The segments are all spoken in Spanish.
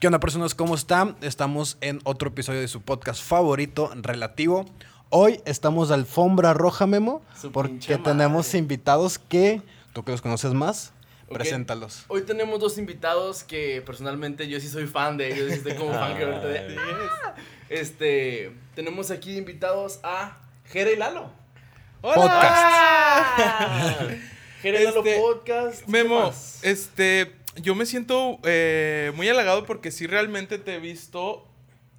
¿Qué onda personas? ¿Cómo están? Estamos en otro episodio de su podcast favorito, Relativo. Hoy estamos de alfombra roja, Memo, Su porque tenemos madre. invitados que, tú que los conoces más, Ok. preséntalos. Hoy tenemos dos invitados que personalmente yo sí soy fan de ellos, estoy como fan que ahorita de- Este, tenemos aquí invitados a Jere y Lalo. Podcast. Jere y Lalo Este, Podcast. ¿qué Memo, más? este, yo me siento eh, muy halagado porque sí realmente te he visto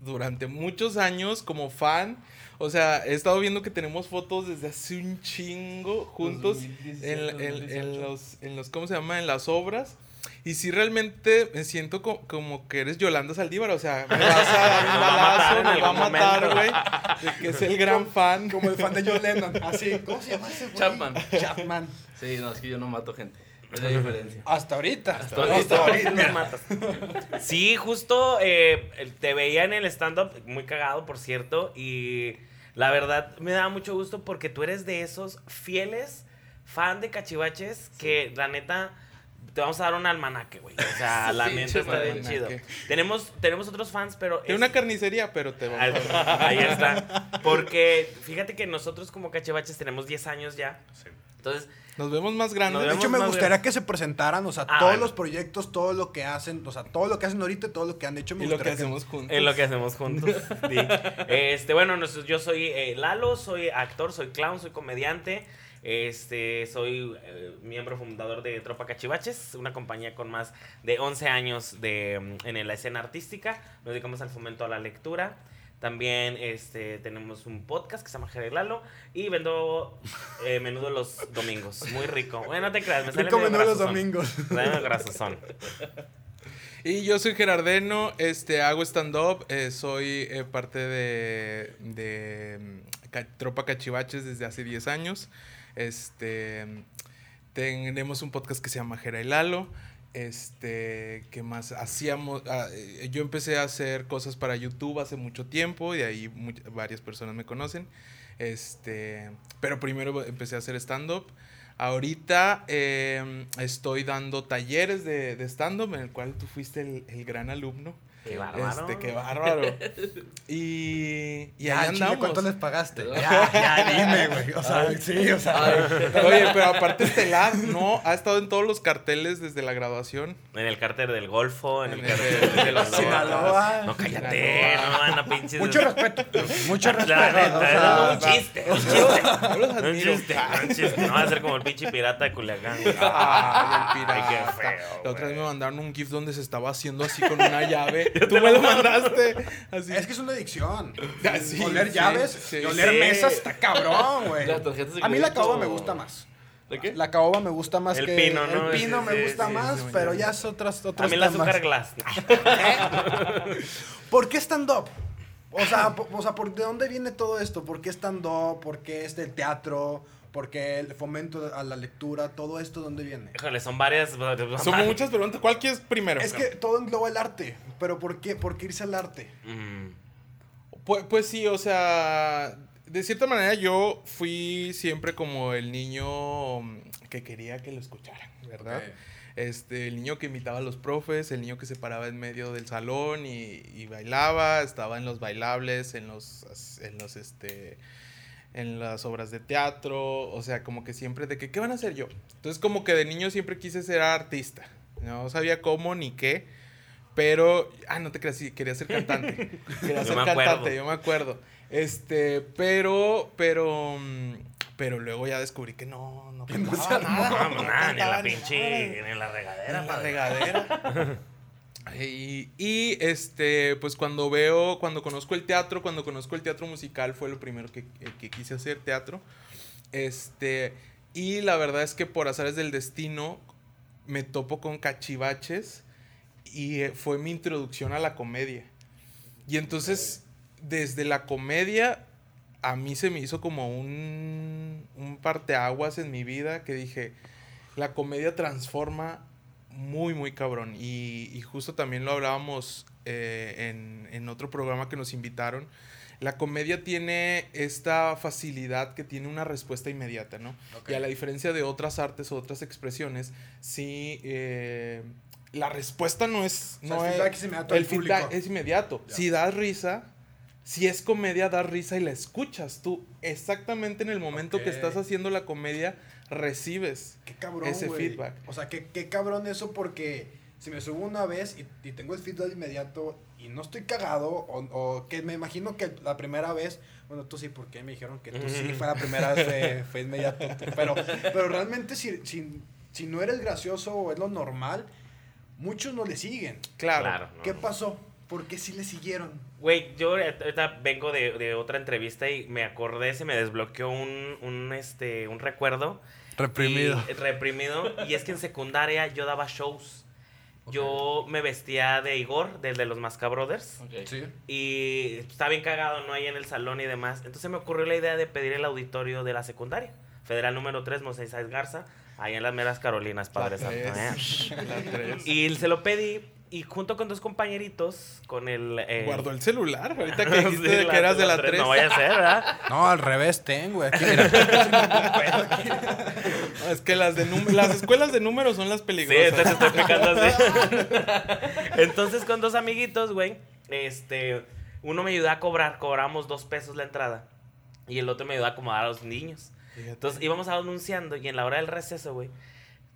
durante muchos años como fan. O sea, he estado viendo que tenemos fotos desde hace un chingo juntos 2017, en, en- en 2018. los, en los, ¿cómo se llama? En las obras. Y sí realmente me siento co- como que eres Yolanda Saldívar. O sea, me vas a dar un Me va a matar balazo, me va a matar, güey. Que es el gran fan. Como el fan de John Lennon, así. ¿Cómo se llama ese güey? Chapman. Chapman. Sí, no, es que yo no mato gente. Es la diferencia. Hasta ahorita. Hasta ahorita. Nos matas. Sí, justo eh, te veía en el stand-up, muy cagado, por cierto, y la verdad me da mucho gusto porque tú eres de esos fieles fan de cachivaches que la neta te vamos a dar un almanaque, güey. O sea, la Sí, neta sí, está bien chido. Tenemos, tenemos otros fans, pero... Tiene es- una carnicería, pero te vamos a dar. Ahí está. Porque fíjate que nosotros como cachivaches tenemos 10 años ya. Entonces, Nos vemos más grandes. De hecho, me gustaría grandes. que se presentaran, o sea, Ah, todos bueno. los proyectos, todo lo que hacen, o sea, todo lo que hacen ahorita y todo lo que han hecho. Me Y lo que hacemos juntos. Es lo que hacemos juntos. Sí. Este, bueno, yo soy eh, Lalo, soy actor, soy clown, soy comediante. Este, soy eh, miembro fundador de Tropa Cachivaches, una compañía con más de 11 años de, mm, en la escena artística. Nos dedicamos al fomento a la lectura. También este, tenemos un podcast que se llama Jere Lalo y vendo eh, menudo los domingos. Muy rico. Bueno, no te creas, me sale Rico menú los domingos. Medio grasosón. Y yo soy Gerardeno, este, hago stand-up, eh, soy eh, parte de, de mm, Ca- Tropa Cachivaches desde hace 10 años. Este, tenemos un podcast que se llama Gera y Lalo. Este, ¿qué más? Hacíamos, ah, eh, yo empecé a hacer cosas para YouTube hace mucho tiempo y ahí varias personas me conocen. Este, pero primero empecé a hacer stand-up. Ahorita eh, estoy dando talleres de, de stand-up en el cual tú fuiste el, el gran alumno. Qué bárbaro. Este, qué bárbaro. Y, y Ya, ahí chile, andamos. ¿Cuánto les pagaste? Ya, ya, dime, güey. O sea, sí, o sea. Oye, pero aparte estelar, ¿no? Ha estado en todos los carteles desde la graduación. En el cárter del Golfo, en el En cárter el- de los Sinaloa. No, cállate, Sinaloa. no, no pinches. Mucho respeto. Mucho respeto. Un chiste, un chiste. Un chiste, un chiste. No va a ser como el pinche pirata de Culiacán. güey. Ay, qué feo, La otra vez me mandaron un GIF donde se estaba haciendo así con una llave. Tú me lo mandaste. Así. Es que es una adicción. Ah, sí, oler sí, llaves sí. y oler Sí. mesas está cabrón, güey. Las tarjetas de A mí la caoba me gusta más. ¿De qué? La caoba me gusta más El que pino, ¿no? el pino Sí, me gusta sí, más, sí, pero sí. ya es otras A otros mí el temas. azúcar glass. ¿Por qué stand-up? O sea, o sea, ¿por ¿de dónde viene todo esto? ¿Por qué stand-up? ¿Por qué este teatro? ¿Por qué el fomento a la lectura? ¿Todo esto de dónde viene? Híjole, son varias. Son muchas preguntas. ¿Cuál quieres primero? Es que todo engloba el arte, pero ¿por qué? ¿Por qué irse al arte? Mm, Pues, pues sí, o sea, de cierta manera yo fui siempre como el niño mm, que quería que lo escucharan, ¿verdad? Este, el niño que imitaba a los profes, el niño que se paraba en medio del salón y, y bailaba, estaba en los bailables, en los, en los, este, en las obras de teatro, o sea, como que siempre de que, ¿qué van a hacer yo? Entonces como que de niño siempre quise ser artista, no sabía cómo ni qué, pero, ah, no te creas, sí, quería ser cantante, quería ser cantante, acuerdo. yo me acuerdo, este, pero, pero, pero luego ya descubrí que no, no no cantaba armó. nada, No, no nada, ni en la ni pinche. nada. Ni en la regadera, En la regadera. Y, este, pues cuando veo, cuando conozco el teatro, cuando conozco el teatro musical, fue lo primero que, que quise hacer teatro. Este, y la verdad es que por azares del destino me topo con cachivaches y eh, fue mi introducción a la comedia. Y entonces, desde la comedia, a mí se me hizo como un, un parteaguas en mi vida que dije, la comedia transforma muy, muy cabrón. Y, y justo también lo hablábamos eh, en, en otro programa que nos invitaron. La comedia tiene esta facilidad que tiene una respuesta inmediata, ¿no? Ok. Y a la diferencia de otras artes o otras expresiones, sí, eh, la respuesta no es. O sea, no el es- feedback es inmediato el feedback es inmediato. Si das risa, si es comedia, das risa y la escuchas. Tú, exactamente en el momento que estás haciendo la comedia, recibes. Qué cabrón, Ese feedback. O sea, qué, qué cabrón eso porque si me subo una vez y, y tengo el feedback inmediato y no estoy cagado o, o que me imagino que la primera vez, bueno, tú sí, porque me dijeron que tú sí fue la primera vez, fue, fue inmediato. Pero, pero realmente si, si, si no eres gracioso o es lo normal, muchos no le siguen. Claro. Claro. no, ¿Qué no. pasó? ¿Por qué sí le siguieron? Güey, yo ahorita vengo de, de otra entrevista y me acordé, se me desbloqueó un, un, este, un recuerdo. Y, reprimido. Y es que en secundaria yo daba shows. Yo me vestía de Igor, del de los Masca Brothers. Sí. Y estaba bien cagado, ¿no? Ahí en el salón y demás. Entonces me ocurrió la idea de pedir el auditorio de la secundaria. Federal número 3, Moisés Garza. Ahí en las meras Carolinas, Padre La Santo. ¿eh? Y se lo pedí. Y junto con dos compañeritos, con el... eh, Guardó el celular. Ahorita que dijiste Sí, de que eras de la 3. No vaya a ser, ¿verdad? No, al revés tengo, aquí mira. es que las, de las escuelas de números son las Sí, peligrosas. entonces estoy picando así. entonces con dos amiguitos, güey, este, uno me ayudó a cobrar, cobramos dos pesos la entrada. Y el otro me ayudó a acomodar a los niños. Fíjate. Entonces íbamos anunciando y en la hora del receso, güey,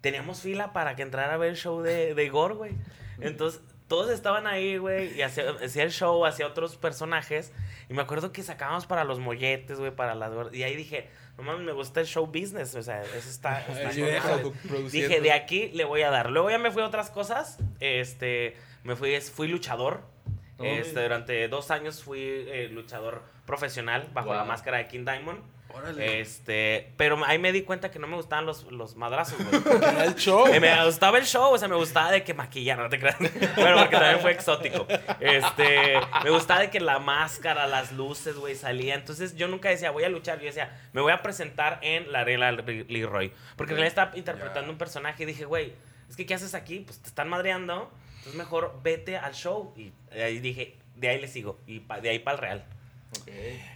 teníamos fila para que entrara a ver el show de, de Igor, güey. Entonces todos estaban ahí, güey, y hacía, hacía el show, hacía otros personajes. Y me acuerdo que sacábamos para los molletes, güey, para las... Y ahí dije, no mames, me gusta el show business, o sea, eso está... está Ahí con deja madre". produ- produciendo. Dije, de aquí le voy a dar. Luego ya me fui a otras cosas. Este, me fui, fui luchador. Oh, Este, durante dos años fui eh, luchador profesional bajo la máscara de King Diamond. Órale. Este, pero ahí me di cuenta que no me gustaban los, los madrazos, güey. Era el show. Eh, me gustaba el show, o sea, me gustaba de que maquillar, no te creas. Bueno, porque también fue exótico. Este, me gustaba de que la máscara, las luces, güey, salía. Entonces yo nunca decía, voy a luchar. Yo decía, me voy a presentar en la regla Leroy. Porque en realidad estaba interpretando un personaje y dije, güey, es que ¿qué haces aquí? Pues te están madreando. Entonces mejor vete al show. Y ahí dije, de ahí le sigo. Y de ahí para el real. Ok.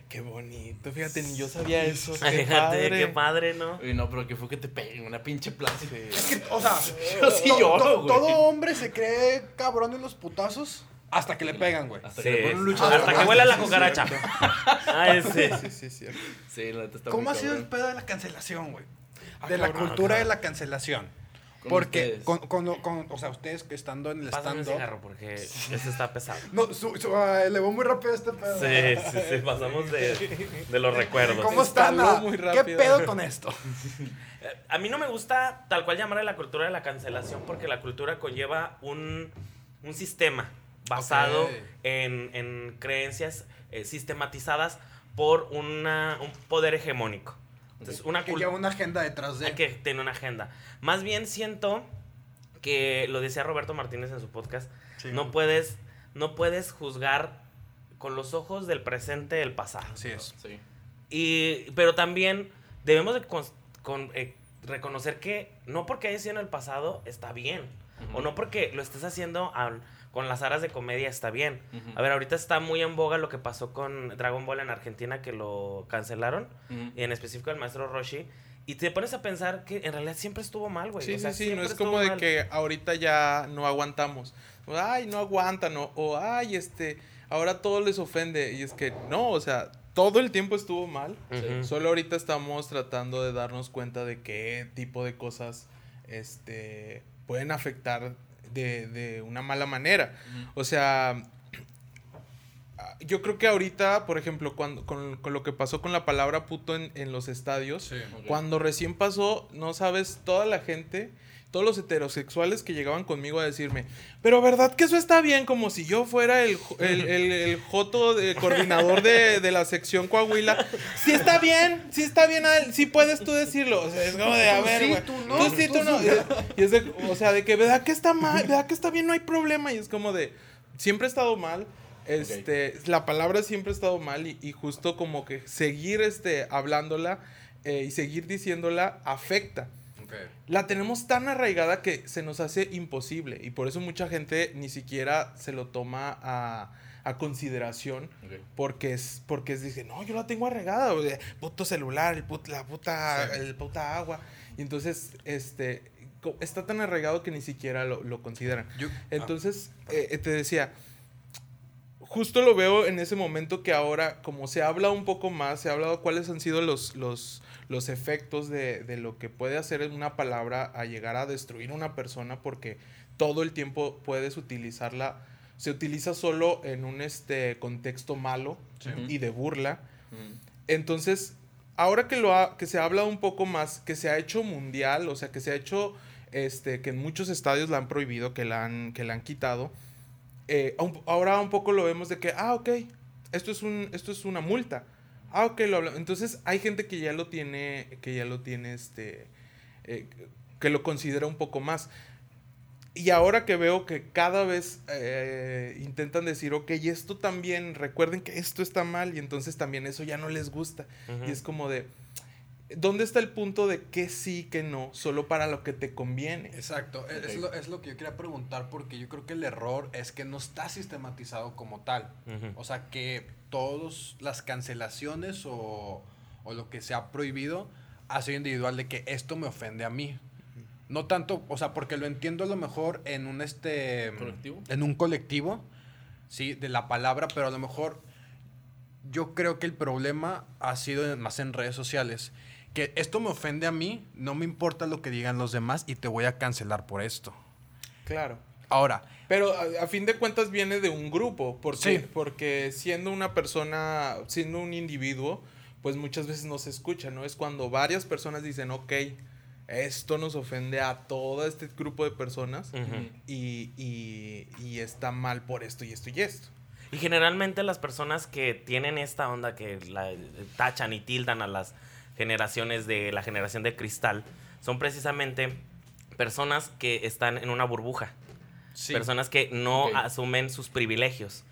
Qué bonito. Fíjate, ni yo sabía eso. Qué Fíjate, padre. qué padre, ¿no? Uy, no, pero que fue que te peguen una pinche plaza. Sí. Es que, o sea, Yo sí to- lloro, to- güey. todo hombre se cree cabrón en los putazos hasta que le pegan, güey. Hasta Sí, que le ponen hasta que huela la Sí, cucaracha. sí. Sí, sí, cierto. Sí, la neta está ¿Cómo muy ha sido el pedo de la cancelación, güey? Ah, De la cabrón. cultura de la cancelación. Con Porque, con, con- con- o sea, ustedes que estando en el stand-up... cigarro porque ese está pesado. No, su, su- ah, elevó muy rápido este pedo. Sí, sí, sí, pasamos de, de los recuerdos. ¿Cómo están? Muy ¿Qué rápido. pedo con esto? Eh, A mí no me gusta tal cual llamarle la cultura de la cancelación porque la cultura conlleva un, un sistema basado Ok. en, en creencias eh, sistematizadas por una, un poder hegemónico. Entonces, una Que lleva una agenda detrás de... hay que tener una agenda. Más bien siento que lo decía Roberto Martínez en su podcast, Sí. no puedes no puedes juzgar con los ojos del presente el pasado. Así es. Sí. Y, pero también debemos de con- eh, reconocer que no porque haya sido en el pasado está bien. O no porque lo estés haciendo al- con las aras de comedia está bien. A ver, ahorita está muy en boga lo que pasó con Dragon Ball en Argentina, que lo cancelaron. Y en específico el maestro Roshi. Y te pones a pensar que en realidad siempre estuvo mal, güey. Sí, O sea, sí, sí, no es como de mal. que ahorita ya no aguantamos. Ay, no aguantan, o, o ay, este, ahora todo les ofende. Y es que no, o sea, todo el tiempo estuvo mal. Solo ahorita estamos tratando de darnos cuenta de qué tipo de cosas este, pueden afectar de, de una mala manera. O sea, yo creo que ahorita, por ejemplo, cuando, con, con lo que pasó con la palabra puto en, en los estadios, cuando recién pasó, no sabes, toda la gente, todos los heterosexuales que llegaban conmigo a decirme, pero verdad que eso está bien, como si yo fuera el, el, el, el joto de, coordinador de, de la sección Coahuila. Sí está bien, sí está bien, Adel, sí puedes tú decirlo. O sea, es como de, a Tú ver, sí, güey, tú no, tú sí, tú tú no. sí. Y es de, o sea, de que, ¿verdad que está mal? ¿Verdad que está bien? No hay problema. Y es como de, siempre he estado mal. Este, la palabra siempre ha estado mal y, y justo como que seguir este, hablándola eh, y seguir diciéndola afecta. La tenemos tan arraigada que se nos hace imposible y por eso mucha gente ni siquiera se lo toma a, a consideración porque es porque es dice no yo la tengo arraigada o puto celular el put- la puta Sí. el puta agua y entonces este está tan arraigado que ni siquiera lo, lo consideran. Yo- Entonces, eh, eh, te decía, justo lo veo en ese momento que ahora, como se habla un poco más, se ha hablado cuáles han sido los, los, los efectos de, de lo que puede hacer una palabra a llegar a destruir una persona, porque todo el tiempo puedes utilizarla, se utiliza solo en un este, contexto malo Sí. y de burla. Mm. Entonces, ahora que, lo ha- que se ha hablado un poco más, que se ha hecho mundial, o sea, que se ha hecho, este, que en muchos estadios la han prohibido, que la han, que la han quitado, eh, ahora un poco lo vemos de que, ah, ok, esto es, un, esto es una multa. Ah, ok, lo Entonces, hay gente que ya lo tiene, que ya lo tiene, este, eh, que lo considera un poco más. Y ahora que veo que cada vez eh, intentan decir, ok, y esto también, recuerden que esto está mal, y entonces también eso ya no les gusta. Y es como de, ¿dónde está el punto de que sí, que no, solo para lo que te conviene? Exacto, es, es lo, es lo que yo quería preguntar porque yo creo que el error es que no está sistematizado como tal. O sea, que todas las cancelaciones o, o lo que se ha prohibido ha sido individual de que esto me ofende a mí. No tanto, o sea, porque lo entiendo a lo mejor en un este ¿Colectivo? en un colectivo, sí, de la palabra, pero a lo mejor yo creo que el problema ha sido más en redes sociales. Que esto me ofende a mí, no me importa lo que digan los demás y te voy a cancelar por esto. Claro. Ahora, Pero a, a fin de cuentas viene de un grupo, porque, Sí. porque siendo una persona, siendo un individuo, pues muchas veces no se escucha, ¿no? Es cuando varias personas dicen, ok, esto nos ofende a todo este grupo de personas Ujú. y, y- y está mal por esto y esto y esto. Y generalmente las personas que tienen esta onda que la, tachan y tildan a las generaciones de la generación de cristal son precisamente personas que están en una burbuja, sí. personas que no asumen sus privilegios.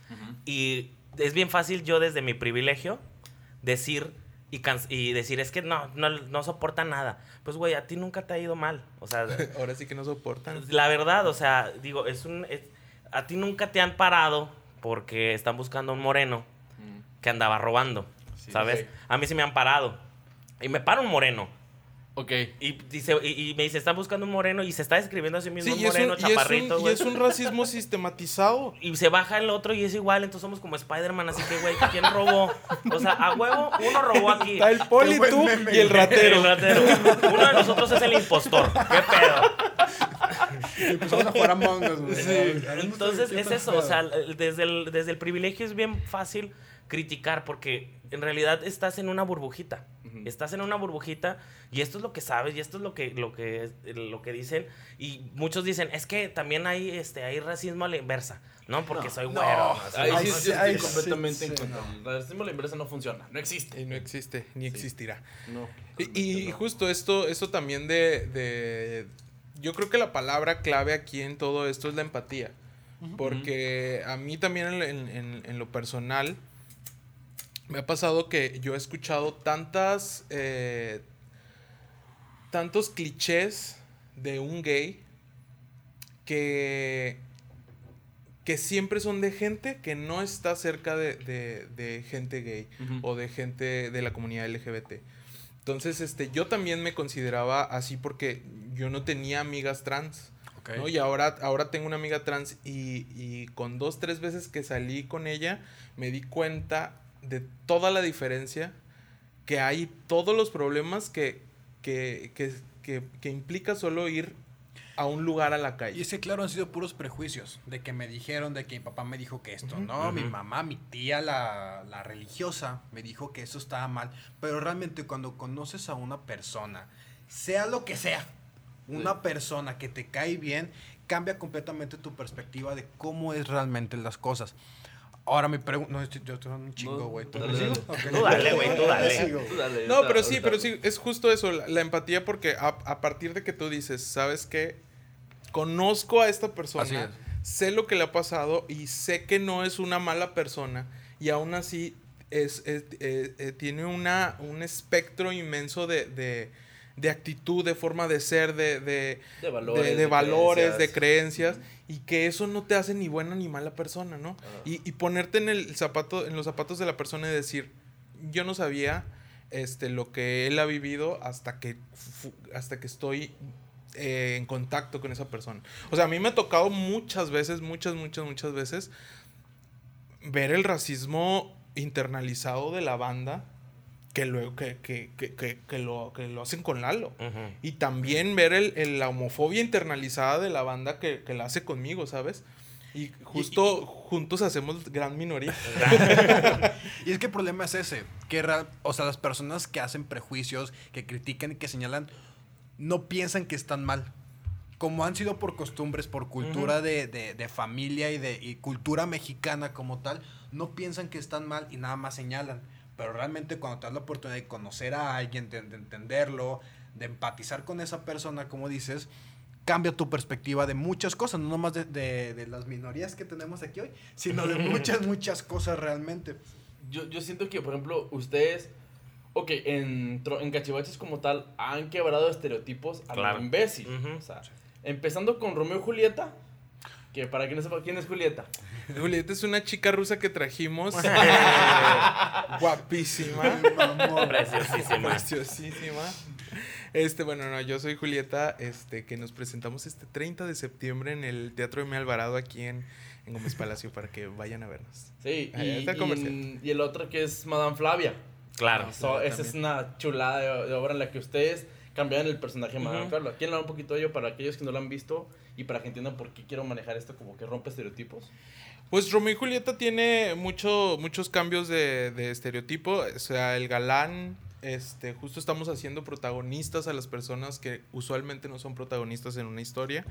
Y es bien fácil yo desde mi privilegio decir y, decir es que no, no, no soporta nada. Pues güey, a ti nunca te ha ido mal. O sea, Ahora sí que no soportan. la verdad, o sea, digo, es un es- a ti nunca te han parado porque están buscando un moreno Mm. que andaba robando, Sí, ¿sabes? A mí sí me han parado. Y me para un moreno. Ok. Y, dice, y, y me dice, están busando un moreno y se está describiendo a sí mismo Sí, un y moreno, y un- chaparrito, y güey. es un racismo sistematizado. Y se baja el otro y es igual, entonces somos como Spider-Man, así que, güey, ¿quién robó? O sea, a huevo, uno robó aquí. Está el poli, tú meme, y el ratero. El ratero. Uno de nosotros es el impostor. ¿Qué pedo? Y empezamos a jugar Among Us, güey. Sí. Entonces es eso, pedo. o sea, desde el, desde el privilegio es bien fácil criticar porque en realidad estás en una burbujita. Estás en una burbujita y esto es lo que sabes y esto es lo que, lo que, lo que dicen. Y muchos dicen, es que también hay, este, hay racismo a la inversa, ¿no? Porque No. soy No. güero. Ahí Ay, sí, sí, estoy sí, completamente en sí, contra. El racismo a la inversa no funciona. No existe. Y no existe, ni existirá. No. Y, y justo esto, esto también de, de- Yo creo que la palabra clave aquí en todo esto es la empatía. Porque a mí también en, en- en- en lo personal me ha pasado que yo he escuchado tantas... eh, tantos clichés de un gay que que siempre son de gente que no está cerca de, de- de gente gay o de gente de la comunidad LGBT. Entonces, este, yo también me consideraba así porque yo no tenía amigas trans. Y ahora, ahora tengo una amiga trans y, y con dos, tres veces que salí con ella, me di cuenta de toda la diferencia que hay, todos los problemas que, que, que, que, que implica solo ir a un lugar a la Y calle. ese, claro, han sido puros prejuicios. De que me dijeron, de que mi papá me dijo que esto no, mi mamá, mi tía, la, la religiosa, me dijo que eso estaba mal. Pero realmente cuando conoces a una persona, sea lo que sea, una persona que te cae bien, cambia completamente tu perspectiva de cómo es realmente las cosas. Ahora mi pregunta, no, estoy- yo estoy dando un chingo, No, güey. ¿Tú dale, güey, tú dale. No, pero sí, pero sí, es justo eso, la, la empatía porque a, a partir de que tú dices, ¿sabes qué? Conozco a esta Así persona, es. sé lo que le ha pasado y sé que no es una mala persona y aún así es, es- eh, eh, tiene una, un espectro inmenso de, de- de actitud, de forma de ser, de, de, De valores. de, de valores, de creencias. Y que eso no te hace ni buena ni mala persona, ¿no? Y, y ponerte en el zapato, en los zapatos de la persona y decir, yo no sabía este, lo que él ha vivido hasta que, hasta que estoy eh, en contacto con esa persona. O sea, a mí me ha tocado muchas veces, muchas, muchas, muchas veces ver el racismo internalizado de la banda que luego que, que, que, que, que lo, que lo hacen con Lalo. Ujú. Y también ver el, el- la homofobia internalizada de la banda que, que la hace conmigo, ¿sabes? Y justo juntos hacemos gran minoría. Y es que el problema es ese, que real- o sea, las personas que hacen prejuicios, que critican y que señalan, no piensan que están mal. Como han sido por costumbres, por cultura de, de- de familia y de y cultura mexicana como tal, no piensan que están mal y nada más señalan. Pero realmente cuando te das la oportunidad de conocer a alguien, de, de entenderlo, de empatizar con esa persona, como dices, cambia tu perspectiva de muchas cosas, no nomás de, de- de las minorías que tenemos aquí hoy, sino de muchas, muchas cosas realmente. Yo, yo siento que, por ejemplo, ustedes, ok, en, en cachivaches como tal, han quebrado estereotipos a Claro. lo imbécil. Ujú. O sea, empezando con Romeo y Julieta, que para quien no sepa quién es Julieta. Julieta es una chica rusa que trajimos. eh, guapísima. Preciosísima. Preciosísima. Este, bueno, no, yo soy Julieta, este, que nos presentamos este 30 de septiembre en el Teatro M. Alvarado aquí en, en Gómez Palacio para que vayan a vernos. Sí, Ahí y, está el y- y el otro que es Madame Flavia. Claro. So, esa es una chulada de, de obra en la que ustedes cambiaron el personaje de Madame Ujú. Flavia. ¿Quieren hablar un poquito de ello para aquellos que no lo han visto y para que entiendan por qué quiero manejar esto como que rompe estereotipos? Pues Romeo y Julieta tiene mucho, muchos cambios de, de estereotipo. O sea, el galán, este, justo estamos haciendo protagonistas a las personas que usualmente no son protagonistas en una historia.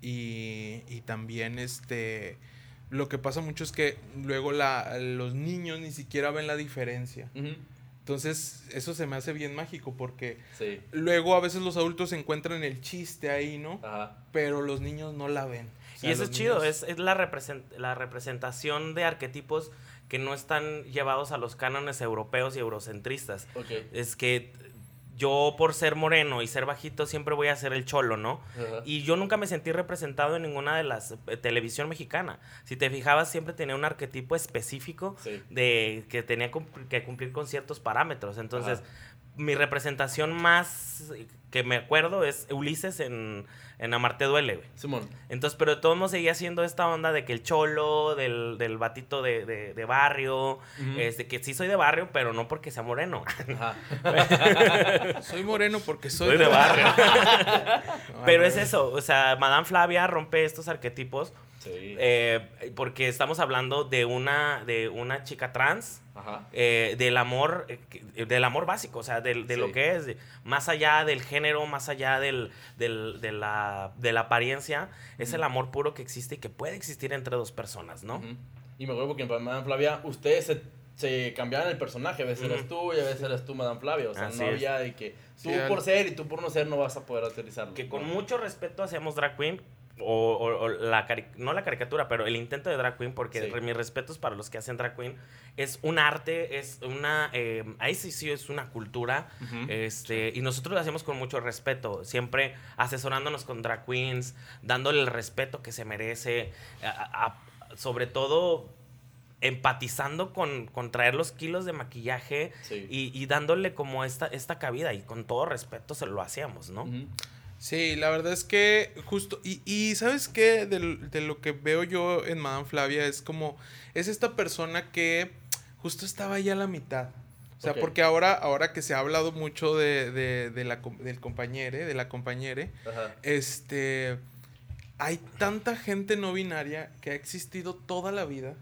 Y, y también este lo que pasa mucho es que luego la, los niños ni siquiera ven la diferencia. Ujú. Entonces, eso se me hace bien mágico porque Sí. luego a veces los adultos encuentran el chiste ahí, ¿no? Ajá. Pero los niños no la ven. O sea, Y eso es chido, niños- es, es la, represent- la representación de arquetipos que no están llevados a los cánones europeos y eurocentristas. Ok. Es que yo por ser moreno y ser bajito siempre voy a ser el cholo, ¿no? Y yo nunca me sentí representado en ninguna de las eh, televisión mexicana. Si te fijabas, siempre tenía un arquetipo específico Sí. de que tenía que cumplir con ciertos parámetros. Entonces. Mi representación más que me acuerdo es Ulises en, en Amarte Duele, güey. Simón. Entonces, pero de todos modos seguía siendo esta onda de que el cholo, del, del batito de, de- de barrio, Ujú. este, que sí soy de barrio, pero no porque sea moreno. Ajá. Soy moreno porque soy, Soy de barrio. No, pero es eso, o sea, Madame Flavia rompe estos arquetipos Sí. eh, porque estamos hablando de una, de una chica trans. Ajá. eh, del amor eh, que- del amor básico, o sea, del- de, Sí. lo que es, de- más allá del género, más allá del, del- de, la, de la apariencia, es el amor puro que existe y que puede existir entre dos personas, ¿no? Y me acuerdo porque en Madame Flavia ustedes se, se cambiaban el personaje. A veces eras Ujú. tú y a veces eras tú Madame Flavia. O sea, Así no es. había de que tú Sí, por ser y tú por no ser no vas a poder utilizarlo. Que con ¿no? mucho respeto hacemos drag queen, o, o- o la cari- no la caricatura, pero el intento de drag queen, porque Sí. mis respetos para los que hacen drag queen, es un arte, es una, eh, ahí sí sí es una cultura, este, y nosotros lo hacemos con mucho respeto, siempre asesorándonos con drag queens, dándole el respeto que se merece, a- a- sobre todo empatizando con, con traer los kilos de maquillaje Sí. y, y dándole como esta, esta cabida, y con todo respeto se lo hacíamos, ¿no? Sí, la verdad es que justo, y, y ¿sabes qué? Del- De, lo que veo yo en Madame Flavia es como, es esta persona que justo estaba ahí a la mitad. O sea, porque ahora, ahora que se ha hablado mucho de, de, de la, del compañere, de la compañere, Ajá. este, hay tanta gente no binaria que ha existido toda la vida.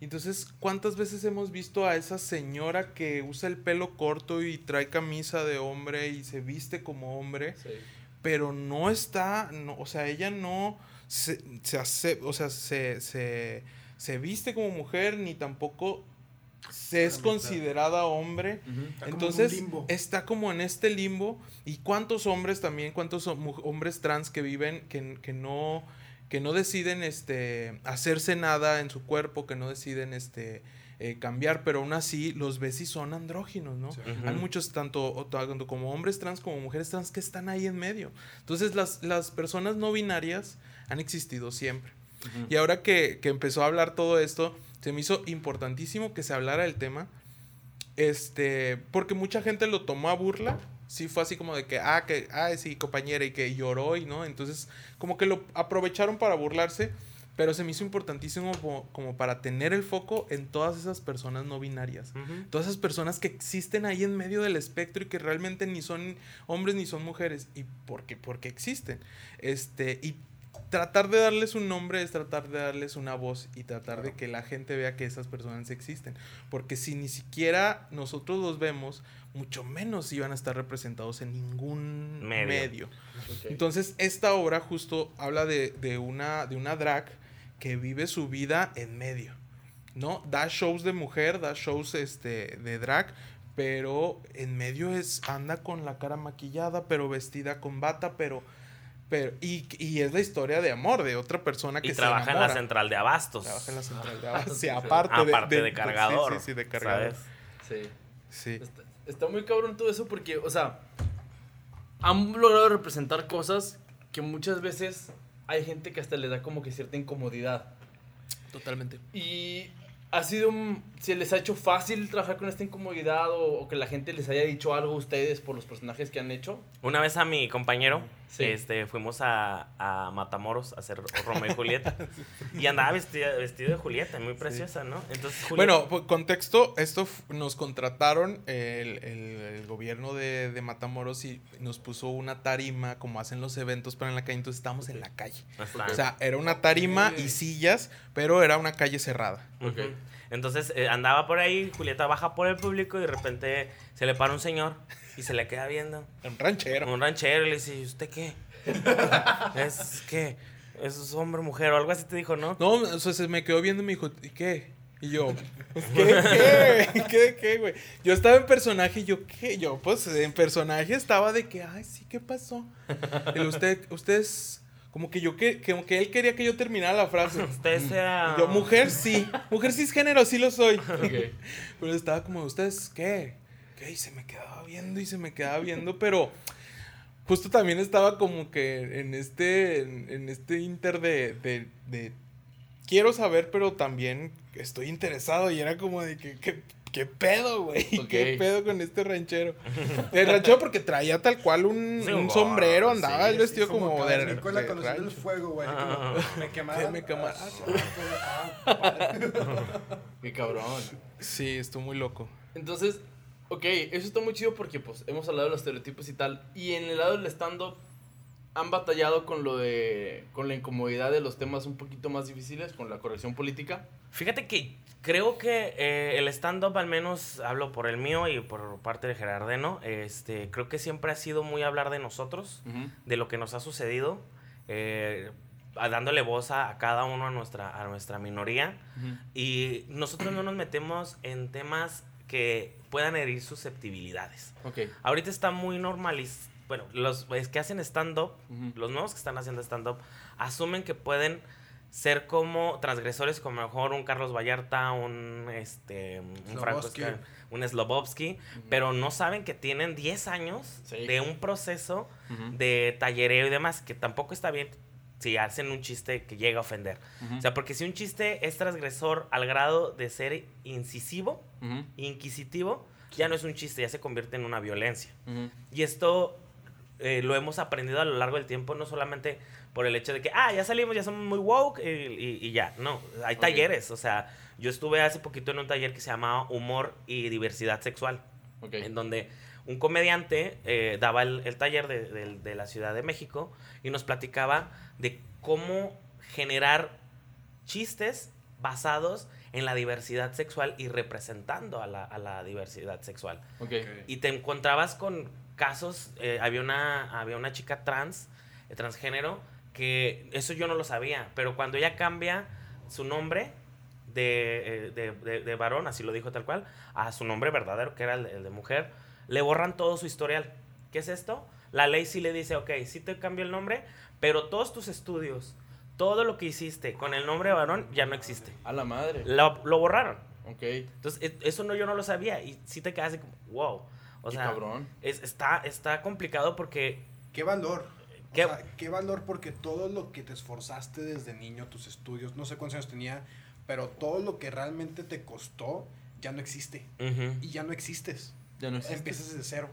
Entonces, ¿cuántas veces hemos visto a esa señora que usa el pelo corto y trae camisa de hombre y se viste como hombre? Sí. Pero no está, no, o sea, ella no se, se hace, o sea, se, se, se viste como mujer ni tampoco se es considerada hombre. Está Entonces está como en este limbo. ¿Y cuántos hombres también, cuántos hombres trans que viven, que, que no, que no deciden este, hacerse nada en su cuerpo, que no deciden este, eh, cambiar, pero aún así los y son andróginos, ¿no? Sí. Ujú. Hay muchos, tanto, tanto como hombres trans como mujeres trans, que están ahí en medio. Entonces, las, las personas no binarias han existido siempre. Ujú. Y ahora que, que empezó a hablar todo esto, se me hizo importantísimo que se hablara del tema. Este, porque mucha gente lo tomó a burla, sí fue así como de que, ah, que, ah, sí, compañera, y que lloró y no. Entonces, como que lo aprovecharon para burlarse, pero se me hizo importantísimo como, como para tener el foco en todas esas personas no binarias. Todas esas personas que existen ahí en medio del espectro y que realmente ni son hombres ni son mujeres. ¿Y por qué? Porque existen. Este, y tratar de darles un nombre es tratar de darles una voz y tratar de que la gente vea que esas personas existen. Porque si ni siquiera nosotros los vemos, mucho menos iban a estar representados en ningún Medio. Entonces, esta obra justo habla de, de una, de una drag que vive su vida en medio. ¿No? Da shows de mujer, da shows este, de drag, pero en medio es, anda con la cara maquillada, pero vestida con bata, pero. pero y, y es la historia de amor de otra persona que Y se trabaja en la central de abastos. Trabaja en la central de Abastos. Sí, Sí, aparte, Aparte de, sí, cargador. Sí, sí, de cargador. ¿sabes? Sí. Sí. Está, está muy cabrón todo eso porque, o sea, han logrado representar cosas que muchas veces hay gente que hasta le da como que cierta incomodidad. Totalmente. Y ha sido, un- se les ha hecho fácil trabajar con esta incomodidad o, o que la gente les haya dicho algo a ustedes por los personajes que han hecho. Una vez a mi compañero, Sí. este, fuimos a, a Matamoros a hacer Romeo y Julieta. y andaba vestida, vestido de Julieta, muy preciosa, ¿no? Entonces, Julieta- Bueno, pues, contexto, esto nos contrataron el, el- el gobierno de, de Matamoros y nos puso una tarima como hacen los eventos para en la calle, entonces estábamos en la calle. O sea, era una tarima y sillas, pero era una calle cerrada. Ujú. Entonces eh, andaba por ahí, Julieta baja por el público y de repente se le para un señor y se le queda viendo. Un ranchero. Un ranchero y le dice, ¿y usted qué? es que es hombre, mujer o algo así te dijo, ¿no? No, o sea, se me quedó viendo y me dijo, ¿y qué? Y yo, ¿qué? ¿Qué? ¿Qué? ¿Qué, güey? Yo estaba en personaje y yo, ¿qué? Yo, pues, en personaje estaba de que, ay, sí, ¿qué pasó? Y le, usted, ustedes, como que yo, que, como que él quería que yo terminara la frase. Usted sea... Yo, mujer sí, mujer cisgénero, sí lo soy. Ok. Pero estaba como, ¿ustedes qué? ¿Qué? Y se me quedaba viendo y se me quedaba viendo, pero justo también estaba como que en este, en, en este inter de, de, de quiero saber, pero también estoy interesado y era como de que, que ¿Qué pedo, güey? ¿Qué pedo con este ranchero? El ranchero porque traía tal cual un, Sí, un un sombrero, andaba sí, el vestido Como, como, de, de cuando sale el rancho. fuego, güey. Ah. Me quemaron. Que me quemaron. Ah. Qué cabrón. Sí, estuvo muy loco. Entonces, ok, eso está muy chido porque pues hemos hablado de los estereotipos y tal. Y en el lado del stand-up han batallado con lo de. con la incomodidad de los temas un poquito más difíciles, con la corrección política. Fíjate que creo que eh, el stand-up, al menos hablo por el mío y por parte de Gerardeno, este, creo que siempre ha sido muy hablar de nosotros, de lo que nos ha sucedido, eh, dándole voz a, a cada uno a nuestra, a nuestra minoría. Y nosotros no nos metemos en temas que puedan herir susceptibilidades. Ok. Ahorita está muy normalizado. Bueno, los que hacen stand-up, los nuevos que están haciendo stand-up, asumen que pueden ser como transgresores, como mejor un Carlos Vallarta, un, este, un Franco Slobovsky. Un Slobovsky, pero no saben que tienen 10 años Sí. de un proceso de tallereo y demás, que tampoco está bien si hacen un chiste que llega a ofender. O sea, porque si un chiste es transgresor al grado de ser incisivo, inquisitivo, ya no es un chiste, ya se convierte en una violencia. Y esto eh, lo hemos aprendido a lo largo del tiempo, no solamente por el hecho de que, ah, ya salimos, ya somos muy woke y, y- y ya. No, hay talleres. O sea, yo estuve hace poquito en un taller que se llamaba Humor y Diversidad Sexual, Ok. en donde un comediante eh, daba el, el taller de, de- de la Ciudad de México y nos platicaba de cómo generar chistes basados en la diversidad sexual y representando a la, a la diversidad sexual. Ok. Y te encontrabas con casos, eh, había, una, había una chica trans, eh, transgénero, que eso yo no lo sabía, pero cuando ella cambia su nombre de, eh, de, de- de varón, así lo dijo tal cual, a su nombre verdadero, que era el, el de mujer, le borran todo su historial. ¿Qué es esto? La ley sí le dice, ok, sí te cambio el nombre, pero todos tus estudios, todo lo que hiciste con el nombre de varón ya no existe. A la madre. Lo, lo borraron. Ok. Entonces, e- eso no, yo no lo sabía y sí te quedas así como, wow. O Qué sea, cabrón. es- está, está complicado porque Qué valor. O ¿Qué? sea, qué valor porque todo lo que te esforzaste desde niño, tus estudios, no sé cuántos años tenía, pero todo lo que realmente te costó ya no existe. Y ya no existes. Ya no existe. Empiezas desde cero.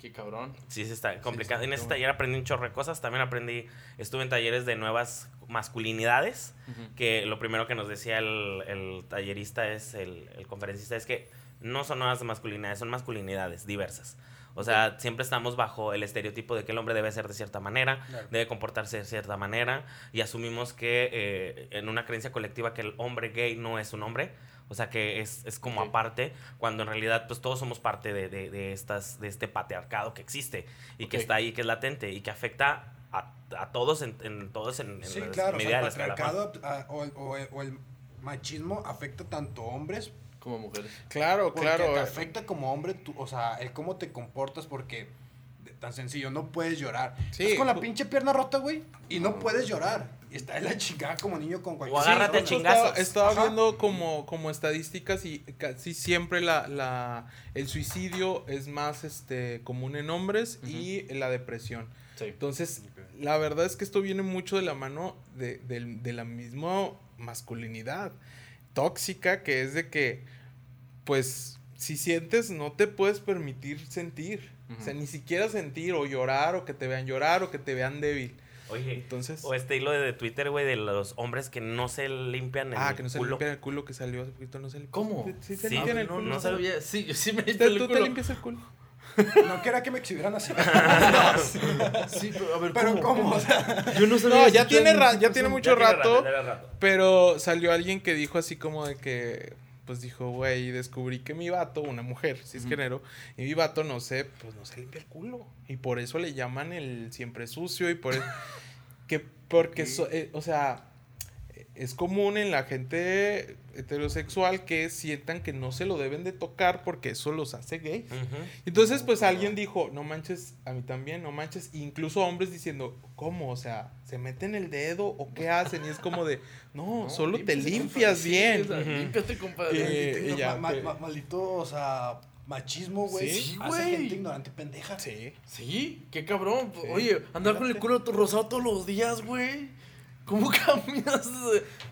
Qué cabrón. Sí, sí está complicado. sí, en ese taller aprendí un chorro de cosas. También aprendí, estuve en talleres de nuevas masculinidades, que lo primero que nos decía el, el tallerista es, el, el conferencista, es que no son nuevas masculinidades, son masculinidades diversas. O sea, siempre estamos bajo el estereotipo de que el hombre debe ser de cierta manera, Claro. debe comportarse de cierta manera, y asumimos que eh, en una creencia colectiva que el hombre gay no es un hombre, o sea que es, es como aparte, cuando en realidad pues todos somos parte de, de- de estas, de este patriarcado que existe y que está ahí, que es latente y que afecta a, a todos en, en todos en, en Sí, claro, o sea, el patriarcado ah, o, el- o el- o el machismo afecta tanto a hombres Como mujeres. Claro, Porque claro. te afecta como hombre, tú, o sea, el cómo te comportas, porque tan sencillo, no puedes llorar. Sí, Estás con la pinche pierna rota, güey, y no puedes llorar. Y está en la chingada como niño con cualquier agárrate a persona. Justo chingazos. Estaba, viendo como, como estadísticas y casi siempre la, la, el suicidio es más este, común en hombres y la depresión. Sí. Entonces, la verdad es que esto viene mucho de la mano de, del- de la misma masculinidad tóxica, que es de que, pues, si sientes, no te puedes permitir sentir. O sea, ni siquiera sentir o llorar o que te vean llorar o que te vean débil. Oye, Entonces, o este hilo de Twitter, güey, de los hombres que no se limpian el ah, que no se culo. limpian el culo que salió hace poquito, no se limpian. ¿Cómo? Sí, se Sí, limpian el culo. no sabía. Sí, yo sí me ¿Tú, limpio el tú te culo. limpias el culo? No quería que me exhibieran así. Sí, pero a ver, Pero ¿cómo? O sea, Yo no sabía. No, ya tiene, ya tiene mucho Ya rato. pero salió alguien que dijo así como de que, pues dijo, güey, descubrí que mi vato, una mujer cisgénero, y mi vato no sé, pues no se limpia el culo. Y por eso le llaman el siempre sucio y por eso, que porque, so- eh, o sea, es común en la gente heterosexual que sientan que no se lo deben de tocar porque eso los hace gays. Ujú. Entonces, pues alguien dijo, no manches, a mí también, no manches. Incluso hombres diciendo, ¿cómo? O sea, ¿se meten el dedo o qué hacen? Y es como de, no, No, solo te limpias compadre. bien. Sí, o sea, Ujú. Límpiate, compadre. Eh, Maldito- y ya, ma- que- ma- maldito, o sea, machismo, güey. Sí, hace güey. gente ignorante pendeja. Sí. Sí, qué cabrón. Sí, Oye, andar con el culo rosado todos los días, güey. ¿Cómo caminas?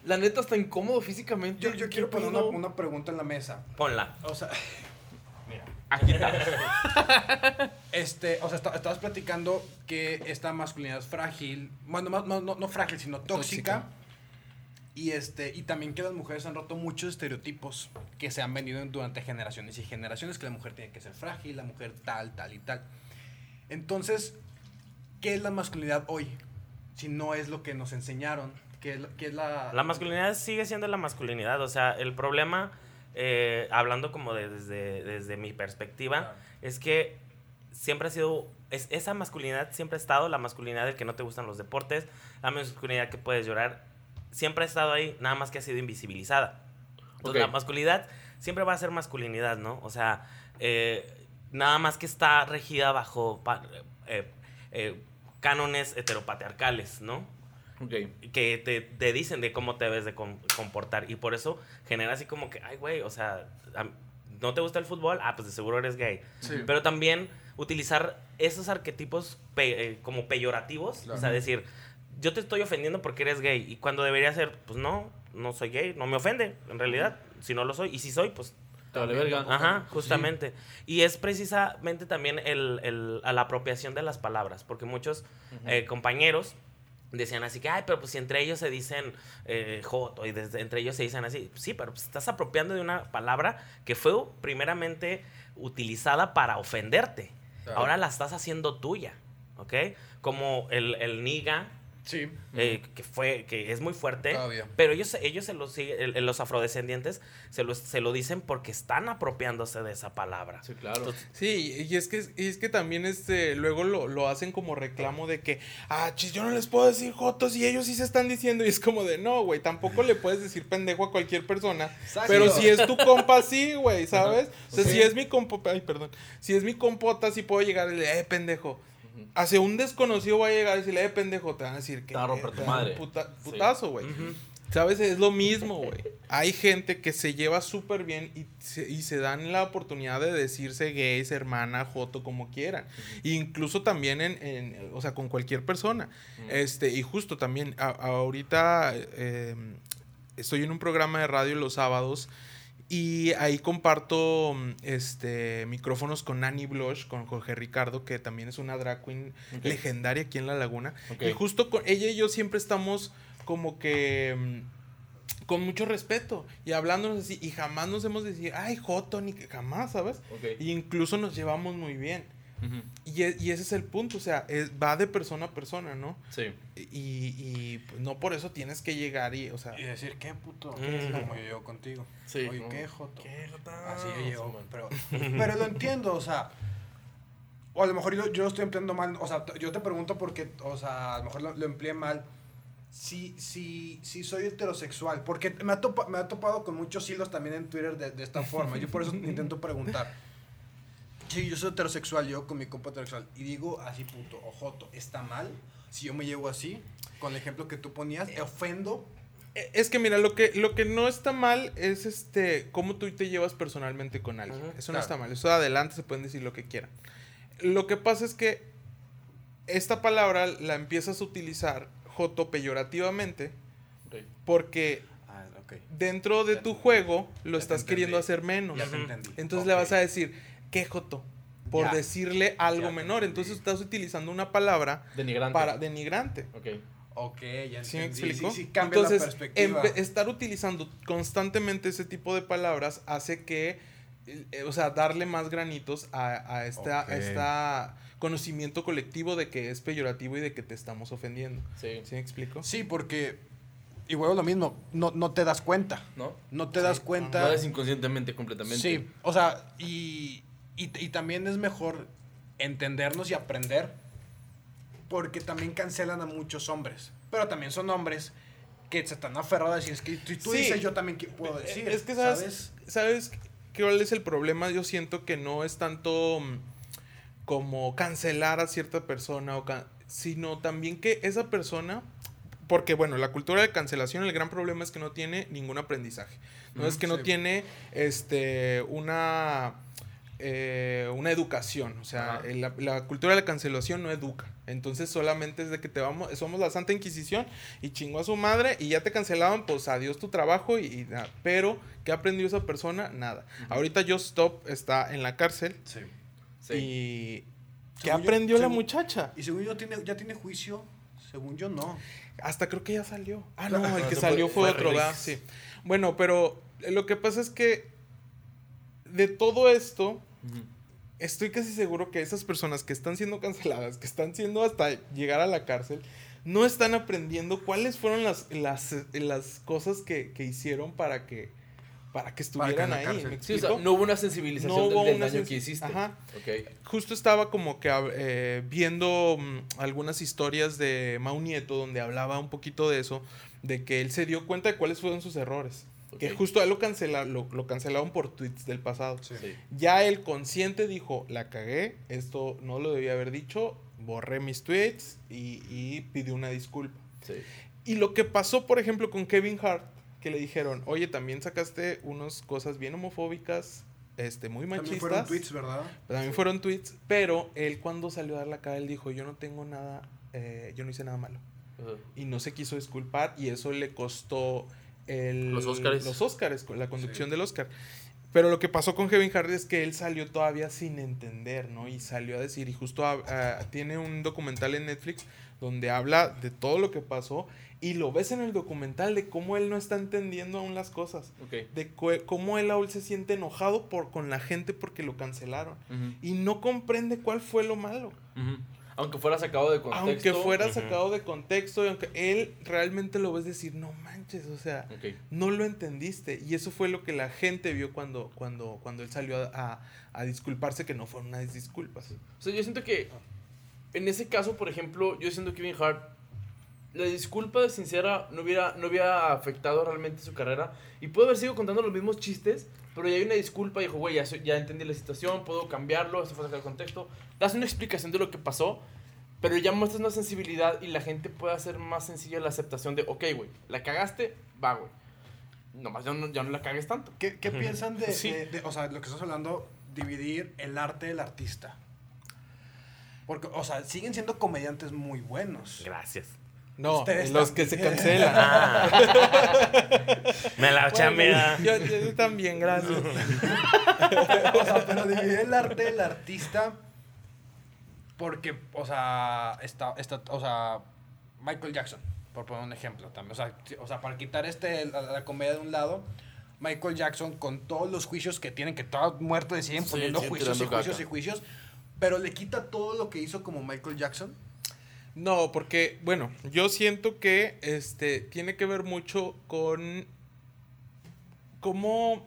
La neta está incómodo físicamente. Yo, yo ¿Qué quiero poner una, una pregunta en la mesa. Ponla. O sea, Aquí está. este, o sea, esta- estabas platicando que esta masculinidad es frágil. Bueno, más- no, no, no frágil, sino tóxica. Tóxica. Y este, y también que las mujeres han roto muchos estereotipos que se han venido en- durante generaciones y generaciones, que la mujer tiene que ser frágil, la mujer tal, tal y tal. Entonces, ¿qué es la masculinidad hoy? Si no es lo que nos enseñaron, ¿qué es, es la... La masculinidad sigue siendo la masculinidad. O sea, el problema, eh, hablando como de- desde, desde mi perspectiva, Claro. es que siempre ha sido. Es, esa masculinidad siempre ha estado, la masculinidad del que no te gustan los deportes, la masculinidad que puedes llorar, siempre ha estado ahí, nada más que ha sido invisibilizada. Entonces, la masculinidad siempre va a ser masculinidad, ¿no? O sea, eh, nada más que está regida bajo pa- eh, eh, cánones heteropatriarcales, ¿no? Ok. que te, te dicen de cómo te debes de com- comportar y por eso genera así como que, ay, güey, o sea, ¿no te gusta el fútbol? Ah, pues de seguro eres gay. Sí. Pero también utilizar esos arquetipos pe- eh, como peyorativos, o sea, decir, yo te estoy ofendiendo porque eres gay y cuando debería ser, pues no, no soy gay, no me ofende, en realidad, si no lo soy, y si soy, pues Te vale verga. Ajá, justamente. Y es precisamente también el, el- a la apropiación de las palabras, porque muchos eh, compañeros decían así que, ay, pero pues si entre ellos se dicen eh, joto y desde, entre ellos se dicen así, sí, pero pues estás apropiando de una palabra que fue primeramente utilizada para ofenderte. Claro. Ahora la estás haciendo tuya, ¿ok? Como el, el niga, Sí. eh, que fue que es muy fuerte Todavía. pero ellos ellos se lo siguen los afrodescendientes se lo, se lo dicen porque están apropiándose de esa palabra Sí, claro. Entonces, Sí, y es que, y es que también este, luego lo, lo hacen como reclamo de que, ah, chis, yo no les puedo decir jotos y ellos sí se están diciendo. Y es como de, no, güey, tampoco le puedes decir pendejo a cualquier persona. Exacto. Pero si es tu compa, sí, güey, ¿sabes? O sea, si es mi compa, ay, perdón. Si es mi compota, sí puedo llegar y decirle, eh, pendejo. Hacia un desconocido voy a llegar y decirle, eh, pendejo, te van a decir que. Te va a romper tu madre. puta- putazo, güey. ¿Sabes? Es lo mismo, güey. Hay gente que se lleva súper bien y se, y se dan la oportunidad de decirse gays, hermana, joto, como quieran. Incluso también en, en- o sea, con cualquier persona. Este, y justo también, a- ahorita eh, estoy en un programa de radio los sábados Y ahí comparto mm, este micrófonos con Annie Blush, con Jorge Ricardo, que también es una drag queen legendaria aquí en La Laguna. Y justo con ella y yo siempre estamos como que mm, con mucho respeto y hablándonos así. Y jamás nos hemos de decir, ay, Joto, ni jamás, ¿sabes? Y incluso nos llevamos muy bien. Ujú. Y, e- y ese es el punto, o sea, es- va de persona a persona, ¿no? Sí. Y, y, pues, no por eso tienes que llegar y, o sea, Y decir, ¿qué puto? Mm. Como yo llego contigo. Sí. Oye, No. ¿qué, Joto? ¿qué, Joto? Así yo Sí, llego. Pero, pero lo entiendo, o sea. O a lo mejor yo, yo lo estoy empleando mal. O sea, yo te pregunto porque, o sea, a lo mejor lo, lo empleé mal. Si, si, si soy heterosexual. Porque me ha, topa- me ha topado con muchos hilos también en Twitter de, de esta forma. Yo por eso intento preguntar. Sí, yo soy heterosexual, yo con mi compa heterosexual. Y digo así, puto, ojoto, ¿está mal? Si yo me llevo así, con el ejemplo que tú ponías, ¿te ofendo? Eh, Es que mira, lo que, lo que no está mal es este cómo tú te llevas personalmente con alguien. Ujú, eso no claro. está mal. Eso adelante se pueden decir lo que quieran. Lo que pasa es que esta palabra la empiezas a utilizar joto peyorativamente Ok. porque Ah, ok. dentro de Ya tu juego lo estás queriendo hacer menos. Ya te entendí. Entonces Ok. le vas a decir, ¿qué joto? Por Ya. decirle algo Ya menor. Entonces estás utilizando una palabra Denigrante. para denigrante. Ok. Ok, ya ¿Sí me explico? Sí, sí, cambia Entonces, la perspectiva. estar utilizando constantemente ese tipo de palabras hace que, eh, o sea, darle más granitos a, a esta, a esta conocimiento colectivo de que es peyorativo y de que te estamos ofendiendo. Sí. ¿Sí me explico? Sí, porque igual lo mismo, no, no te das cuenta. ¿No? No te das cuenta. Lo haces inconscientemente, completamente. Sí, o sea, y, y, y también es mejor entendernos y aprender porque también cancelan a muchos hombres. Pero también son hombres que se están aferrados a decir, es que si tú Sí. dices, yo también puedo decir. Es que sabes, ¿sabes cuál es el problema? Yo siento que no es tanto mm, como cancelar a cierta persona, o sino también que esa persona, porque bueno, la cultura de cancelación, el gran problema es que no tiene ningún aprendizaje. No Ujú, es que no sí. tiene este una eh, una educación, o sea, la, la cultura de la cancelación no educa. Entonces solamente es de que te vamos, somos la Santa Inquisición y chingó a su madre y ya te cancelaban, pues adiós tu trabajo y, y nada. Pero, ¿qué aprendió esa persona? Nada. Ahorita Just Stop está en la cárcel Sí. Sí. y ¿qué Según yo- aprendió la según- muchacha? Y según yo, tiene, ya tiene juicio. Según yo, no. Hasta creo que ya salió. Ah, no, el que salió fue- otro, ¿verdad? Sí. Bueno, pero lo que pasa es que de todo esto, Ujú. estoy casi seguro que esas personas que están siendo canceladas, que están siendo hasta llegar a la cárcel, no están aprendiendo cuáles fueron las, las, las cosas que, que hicieron para que, para que Para que estuvieran ahí. ¿me Sí, o sea, no hubo una sensibilización No del, hubo del una daño sens- que hiciste. Ajá. Ok. Justo estaba como que eh, viendo mm, algunas historias de Mau Nieto donde hablaba un poquito de eso, de que él se dio cuenta de cuáles fueron sus errores. Que Ok. justo a él lo, cancela, lo, lo cancelaron por tweets del pasado. Sí. Sí. Ya el consciente dijo, la cagué, esto no lo debía haber dicho, borré mis tweets y, y pidió una disculpa. Sí. Y lo que pasó, por ejemplo, con Kevin Hart, que le dijeron, oye, también sacaste unas cosas bien homofóbicas, este, muy También machistas. fueron tweets, ¿verdad? También fueron tweets, pero él cuando salió a dar la cara, él dijo, yo no tengo nada, eh, yo no hice nada malo. Y no se quiso disculpar y eso le costó el, Los Óscares. Los la conducción Sí. del Oscar. Pero lo que pasó con Kevin Hart es que él salió todavía sin entender, ¿no? Y salió a decir, y justo tiene un documental en Netflix donde habla de todo lo que pasó y lo ves en el documental de cómo él no está entendiendo aún las cosas, Ok. de cómo él aún se siente enojado por, con la gente porque lo cancelaron y no comprende cuál fue lo malo. Aunque fuera sacado de contexto. Aunque fuera sacado de contexto y aunque él realmente lo ves decir, no manches, o sea, no lo entendiste. Y eso fue lo que la gente vio cuando, cuando, cuando él salió a, a- a disculparse, que no fueron unas disculpas. O sea, yo siento que en ese caso, por ejemplo, yo siento que Kevin Hart, la disculpa de sincera no hubiera, no hubiera afectado realmente su carrera. Y pudo haber sido contando los mismos chistes, pero ya hay una disculpa y dijo, güey, ya, ya entendí la situación, puedo cambiarlo, esto fue sacado de contexto. Das una explicación de lo que pasó, pero ya muestras una sensibilidad y la gente puede hacer más sencilla la aceptación de, ok, güey, la cagaste, va, güey. Nomás ya no, ya no la cagues tanto. ¿Qué, qué piensan de, Sí. de- de- o sea, lo que estás hablando, dividir el arte del artista? Porque, o sea, siguen siendo comediantes muy buenos. Gracias. No, Ustedes los que se cancelan. Ah. Me la Bueno, chamea. yo, yo también, gracias. O sea, pero dividir el arte del artista. Porque, o sea, está, está, o sea, Michael Jackson, por poner un ejemplo también. O sea, si- o sea para quitar este, la, la comedia de un lado, Michael Jackson, con todos los juicios que tienen, que todo muerto le siguen Sí, poniendo juicios y juicios caca. y juicios, pero le quita todo lo que hizo como Michael Jackson. No, porque, bueno, yo siento que este tiene que ver mucho con cómo,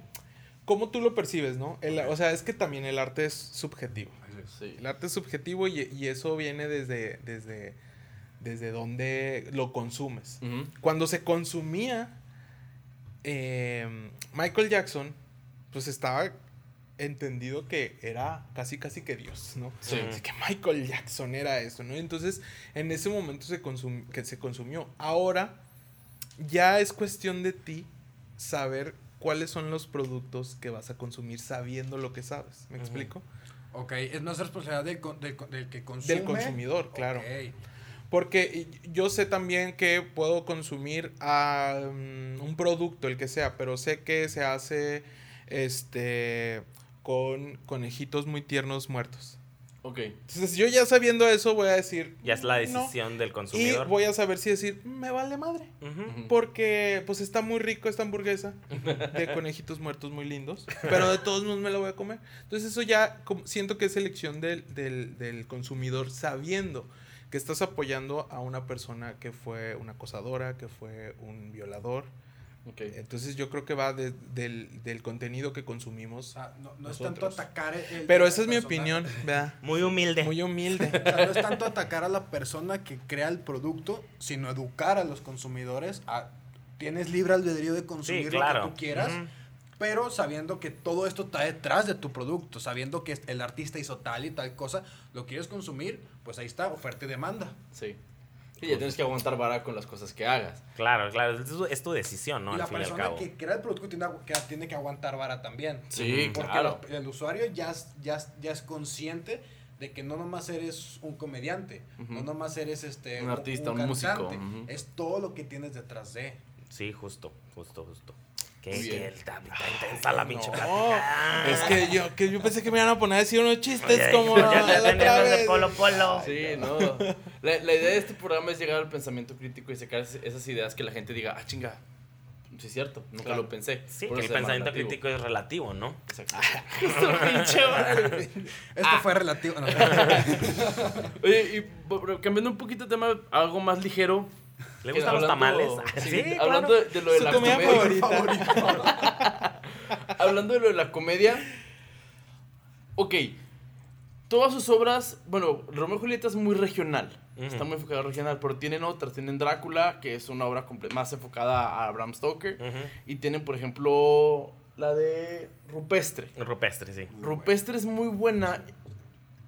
cómo tú lo percibes, ¿no? El- o sea, es que también el arte es subjetivo. Sí. El arte es subjetivo y, y eso viene desde, desde, desde donde lo consumes. Cuando se consumía eh, Michael Jackson, pues estaba entendido que era casi casi que Dios, ¿no? Sí. Así que Michael Jackson era eso, ¿no? Entonces, en ese momento se consum- que se consumió. Ahora, ya es cuestión de ti saber cuáles son los productos que vas a consumir sabiendo lo que sabes. ¿Me explico? Ok, es más responsabilidad del, del, que consume. Del consumidor, claro. Ok. Porque yo sé también que puedo consumir mm, un producto, el que sea, pero sé que se hace este con conejitos muy tiernos muertos. Ok. Entonces yo ya sabiendo eso voy a decir... Ya es la "No". decisión del Y consumidor. voy a saber si decir, me vale madre. Porque pues está muy rico esta hamburguesa de conejitos muertos muy lindos. Pero de todos modos me la voy a comer. Entonces eso ya como- siento que es elección del, del, del consumidor sabiendo que estás apoyando a una persona que fue una acosadora, que fue un violador. Entonces yo creo que va de- del, del contenido que consumimos. Sea, no, no es tanto atacar el- el- Pero esa es mi opinión, ¿verdad? Muy humilde. Muy humilde. O sea, no es tanto atacar a la persona que crea el producto, sino educar a los consumidores a tienes libre albedrío de consumir Sí, lo que tú quieras, pero sabiendo que todo esto está detrás de tu producto, sabiendo que el artista hizo tal y tal cosa, lo quieres consumir, pues ahí está, oferta y demanda. Sí. Y ya tienes que aguantar vara con las cosas que hagas. Claro, claro. Es tu, es tu decisión, ¿no? y Al la fin y al persona cabo. que crea el producto tiene, que, tiene que aguantar vara también. Sí, Porque claro. la- el usuario ya, es- ya, es- ya es consciente de que no nomás eres un comediante, no nomás eres este, Un artista, un músico, es todo lo que tienes detrás de. Sí, justo, justo, justo. Que, está, intensa la pinche No, plática. es que yo, que yo pensé que me iban a poner a decir unos chistes Oye, como ya te de polo polo. Sí, no. La, la idea de este programa es llegar al pensamiento crítico y sacar esas ideas que la gente diga, ah, chinga, sí es cierto, nunca Claro. lo pensé. Sí, que el pensamiento relativo. crítico es relativo, ¿no? Exacto. Esto Ah. fue relativo. no. Oye, y cambiando un poquito de tema, algo más ligero. ¿Le gustan los hablando- tamales? Sí, Sí, hablando claro. de, de lo de Su la comida comedia. favorita. Hablando de lo de la comedia. Ok. Todas sus obras, bueno, Romeo y Julieta es muy regional. Está muy enfocado regional, pero tienen otras. Tienen Drácula, que es una obra más enfocada a Bram Stoker. Y tienen, por ejemplo, la de Rupestre. Rupestre, sí. Rupestre es muy buena.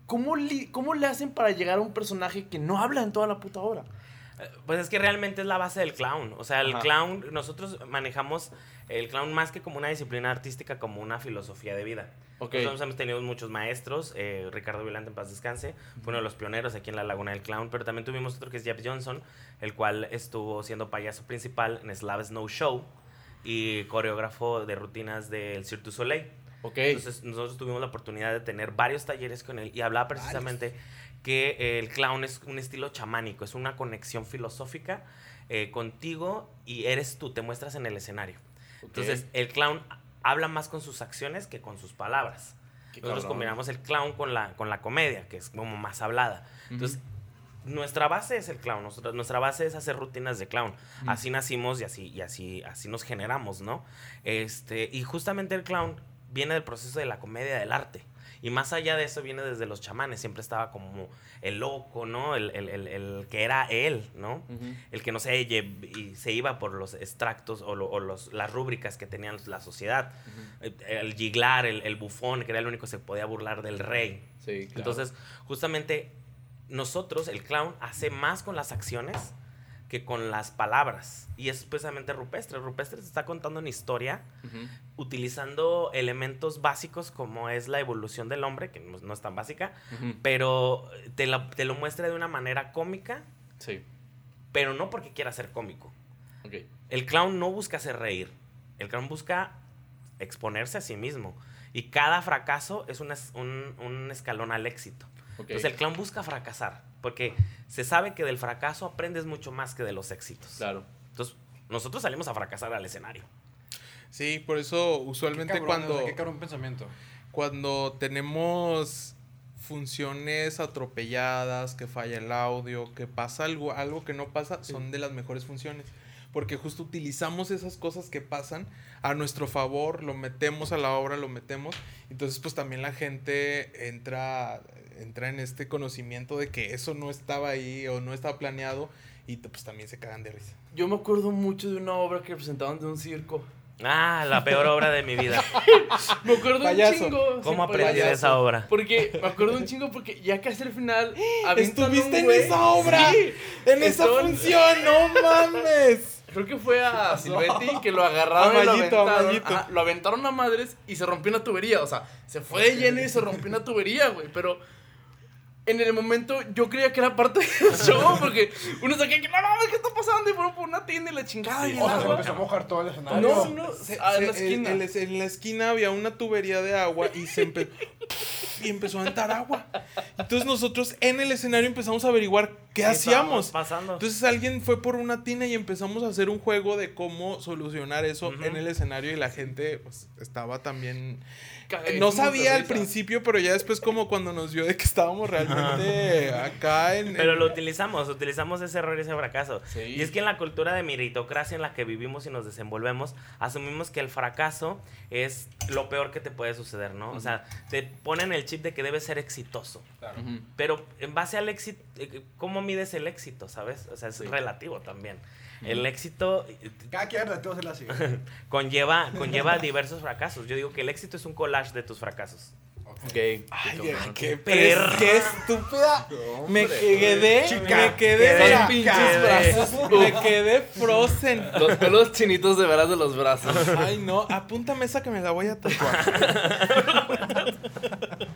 ¿Cómo, ¿Cómo le hacen para llegar a un personaje que no habla en toda la puta obra? Pues es que realmente es la base del clown. O sea, el Ajá. clown, nosotros manejamos el clown más que como una disciplina artística, como una filosofía de vida. Ok. Nosotros hemos tenido muchos maestros, eh, Ricardo Violante en paz descanse, fue uno de los pioneros aquí en la Laguna del Clown, pero también tuvimos otro que es Jeff Johnson, el cual estuvo siendo payaso principal en Slav Snow Show y coreógrafo de rutinas del Cirque du Soleil. Ok. Entonces nosotros tuvimos la oportunidad de tener varios talleres con él y hablaba precisamente que el clown es un estilo chamánico, es una conexión filosófica eh, contigo y eres tú, te muestras en el escenario. Entonces el clown habla más con sus acciones que con sus palabras. Qué Nosotros cabrón. combinamos el clown con la, con la comedia, que es como más hablada. Entonces, nuestra base es el clown, nuestra, nuestra base es hacer rutinas de clown. Así nacimos y así, y así, así nos generamos, ¿no? Este, y justamente el clown viene del proceso de la comedia del arte. Y más allá de eso viene desde los chamanes, siempre estaba como el loco, ¿no? El, el- el- el que era él, ¿no? El que no se, y se iba por los extractos o, lo- o los, las rúbricas que tenía la sociedad. Eh, El giglar, el, el bufón, que era el único que se podía burlar del rey. Sí, claro. Entonces, justamente nosotros, el clown, hace más con las acciones que con las palabras. Y es precisamente rupestre. Rupestre te está contando una historia utilizando elementos básicos como es la evolución del hombre, que no, es tan básica, pero te, lo muestra de una manera cómica Sí. pero no porque quiera ser cómico. Ok. El clown no busca hacer reír. El clown busca exponerse a sí mismo. Y cada fracaso es un, es- un- un escalón al éxito. ok. Entonces el clown busca fracasar. Porque se sabe que del fracaso aprendes mucho más que de los éxitos. Claro. Entonces nosotros salimos a fracasar al escenario. Sí, por eso Qué usualmente cabrón, cuando, o sea, Qué cabrón pensamiento. cuando tenemos funciones atropelladas, que falla el audio, que pasa algo, algo que no pasa, son de las mejores funciones. Porque justo utilizamos esas cosas que pasan a nuestro favor, lo metemos a la obra, lo metemos. Entonces, pues también la gente entra, entra en este conocimiento de que eso no estaba ahí o no estaba planeado y pues también se cagan de risa. Yo me acuerdo mucho de una obra que presentaban de un circo. Ah, la peor obra de mi vida. Me acuerdo Payaso. un chingo. ¿Cómo sí, aprendí de esa obra? Porque me acuerdo un chingo porque ya casi al final. ¿Estuviste un en esa obra? Sí. En esa función, no mames. Creo que fue a Silvetti que lo agarraron A y lo Mayito, a aventaron. Ajá, lo aventaron a madres y se rompió una tubería. O sea, se fue de lleno y se rompió una tubería, güey. Pero en el momento yo creía que era parte del show porque uno sabía que no mames, ¿qué está pasando? Y fueron por una tienda y la chingada. y el O sea, se empezó a mojar todo el escenario. No, no, Se- en la se- esquina. el- el- en la esquina había una tubería de agua y se empe- y empezó a entrar agua. Entonces nosotros en el escenario empezamos a averiguar qué, hacíamos. estábamos pasando? Entonces alguien fue por una tina y empezamos a hacer un juego de cómo solucionar eso en el escenario y la gente pues, estaba también... No sabía al principio, pero ya después como cuando nos vio de que estábamos realmente acá en... Pero lo utilizamos, utilizamos ese error y ese fracaso. Sí. Y es que en la cultura de meritocracia en la que vivimos y nos desenvolvemos, asumimos que el fracaso es lo peor que te puede suceder, ¿no? O sea, te ponen el chip de que debes ser exitoso. Claro. Pero en base al éxito, eh, ¿cómo mides el éxito, sabes? O sea, es Sí. relativo también. El éxito eh, Cada quien la sigue. conlleva, conlleva diversos fracasos. Yo digo que el éxito es un collage de tus fracasos. Ok. Ay, qué, Perra. qué estúpida. Me quedé, Chica, me quedé, quedé mira, pinches brazos. me quedé frozen. Los pelos chinitos de veras de los brazos. Ay, no, apúntame esa que me la voy a tatuar.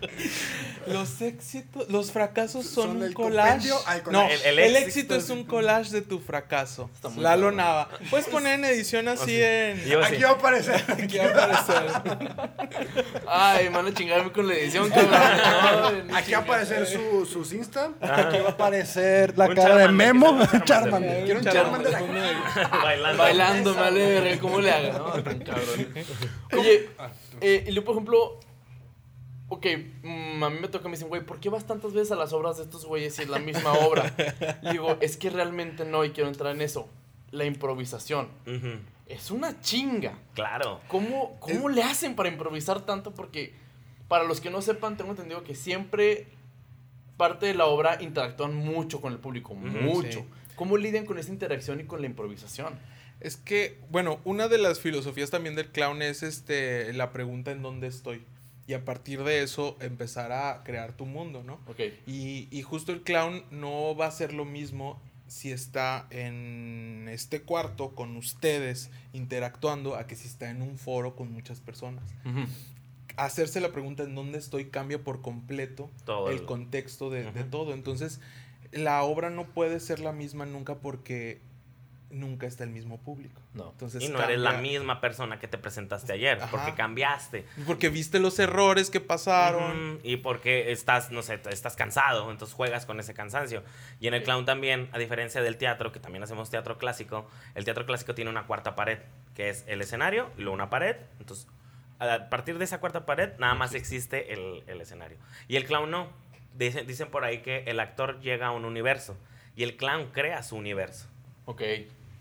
los éxitos, los fracasos son, Son un el collage. No, el, El- el éxito, éxito es un collage de tu fracaso. Lalo cabrón. Nava. Puedes poner en edición así en. Yo sí. Aquí va a aparecer. Aquí va a aparecer. Ay, van a chingarme con la edición, cabrón. Ay, no Aquí va a aparecer su, sus Insta. Aquí va a aparecer la Un cara de Charmander, Memo. Charmander. Quiero un Charmander. Charmander. aquí. Bailando. Bailando, me vale ¿cómo le haga? No, tan cabrón. Oye, eh, y luego, por ejemplo, ok, mm, a mí me toca, me dicen, güey, ¿por qué vas tantas veces a las obras de estos güeyes si es la misma obra? Digo, es que realmente no, y quiero entrar en eso. La improvisación. Es una chinga. Claro. ¿Cómo, cómo le hacen para improvisar tanto? Porque, para los que no sepan, tengo entendido que siempre parte de la obra interactúan mucho con el público, mucho. sí. ¿Cómo lidian con esa interacción y con la improvisación? Es que, bueno, una de las filosofías también del clown es este la pregunta en dónde estoy. Y a partir de eso empezar a crear tu mundo, ¿no? Ok. Y, y justo el clown no va a ser lo mismo si está en este cuarto con ustedes interactuando a que si está en un foro con muchas personas. Hacerse la pregunta en dónde estoy cambia por completo Todo el el- contexto de, todo. Entonces, la obra no puede ser la misma nunca porque nunca está el mismo público. No. Entonces, Y no eres la misma persona que te presentaste ayer, Ajá. porque cambiaste. Porque viste los errores que pasaron. Y porque estás, no sé, estás cansado, entonces juegas con ese cansancio. Y en el clown también, a diferencia del teatro, que también hacemos teatro clásico, el teatro clásico tiene una cuarta pared, que es el escenario y luego una pared. Entonces, a partir de esa cuarta pared, nada más existe el, el escenario. Y el clown no. Dicen, dicen por ahí que el actor llega a un universo y el clown crea su universo. Ok.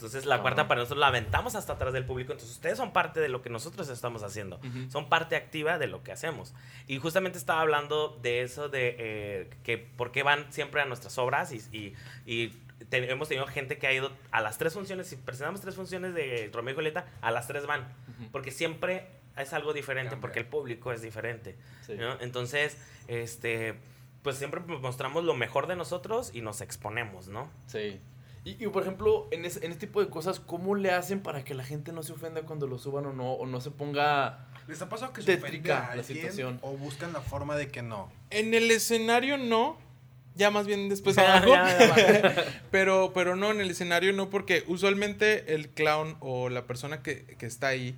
Entonces la cuarta pared nosotros la aventamos hasta atrás del público. Entonces ustedes son parte de lo que nosotros estamos haciendo. Ujú. Son parte activa de lo que hacemos. Y justamente estaba hablando de eso, de eh, que por qué van siempre a nuestras obras y, y- y te- hemos tenido gente que ha ido a las tres funciones. Si presentamos tres funciones de Romeo y Julieta, a las tres van. Ujú. Porque siempre es algo diferente, Cambia. porque el público es diferente. Sí. ¿no? Entonces, este, pues siempre mostramos lo mejor de nosotros y nos exponemos, ¿no? Sí. Y, y, por ejemplo, en, ese- en este tipo de cosas, ¿cómo le hacen para que la gente no se ofenda cuando lo suban o no? O no se ponga... ¿Les ha pasado que se Tétrica la situación. o buscan la forma de que no? En el escenario no. ya más bien después abajo. pero, pero no, en el escenario no, porque usualmente el clown o la persona que, que está ahí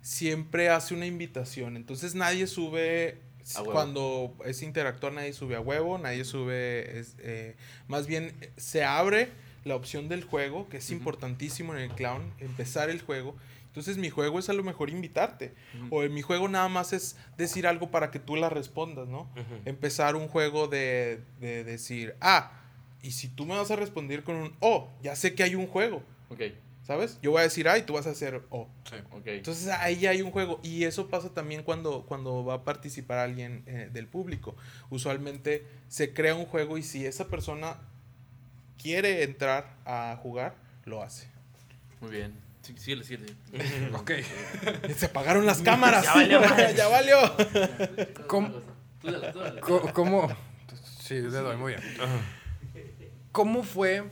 siempre hace una invitación. Entonces nadie sube, cuando es interactuar, nadie sube a huevo, nadie sube, es, eh, más bien se abre la opción del juego, que es importantísimo en el clown, empezar el juego. Entonces mi juego es a lo mejor invitarte. O en mi juego nada más es decir algo para que tú la respondas, ¿no? Empezar un juego de, de decir, ah, y si tú me vas a responder con un, oh, ya sé que hay un juego, Ok, ¿sabes? Yo voy a decir, ah, y tú vas a hacer, oh. ok. Entonces ahí ya hay un juego. Y eso pasa también cuando, cuando va a participar alguien eh, del público. Usualmente se crea un juego y si esa persona quiere entrar a jugar, lo hace. Muy bien. Sí, síguele, síguele. Ok. Se apagaron las cámaras. Ya valió ya valió. ¿Cómo? Co- ¿Cómo? Sí, le doy, muy bien. ¿Cómo fue?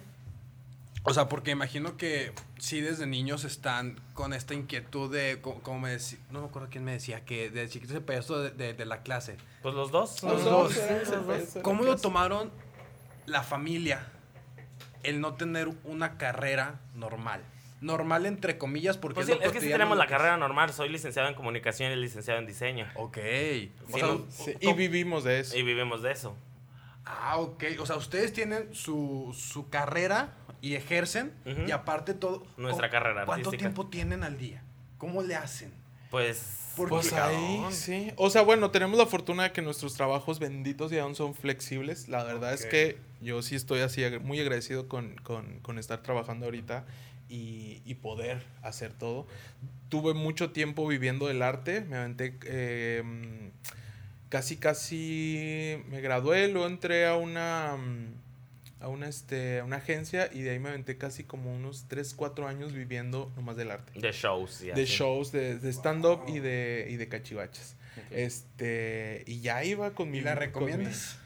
O sea, porque imagino que sí desde niños están con esta inquietud de, co- como me decía, no me acuerdo quién me decía, que de chiquitos el payaso de, de- de la clase. Pues los dos. Los dos. Los dos. ¿Cómo lo tomaron la familia el no tener una carrera normal? Normal entre comillas porque Pues es sí, lo es que sí tenemos la carrera normal. Soy licenciado en comunicación y licenciado en diseño. Ok. O Sí, sea, no- Sí, y vivimos de eso. Y vivimos de eso. Ah, ok. O sea, ustedes tienen su, su carrera y ejercen y aparte todo... Nuestra ¿cu- carrera ¿Cuánto artística. tiempo tienen al día? ¿Cómo le hacen? Pues. Por- Pues ahí, sí. O sea, bueno, tenemos la fortuna de que nuestros trabajos benditos y aún son flexibles. La verdad es que yo sí estoy así muy agradecido con, con- con estar trabajando ahorita y, y poder hacer todo. Tuve mucho tiempo viviendo del arte. Me aventé eh, mm, casi, casi me gradué, luego entré a una... a una, este, a una agencia y de ahí me aventé casi como unos 3, 4 años viviendo nomás del arte De shows. y de shows, de, de stand-up y de, y de cachivaches. Este, y ya iba con mi... ¿Y la con mi- recomiendas?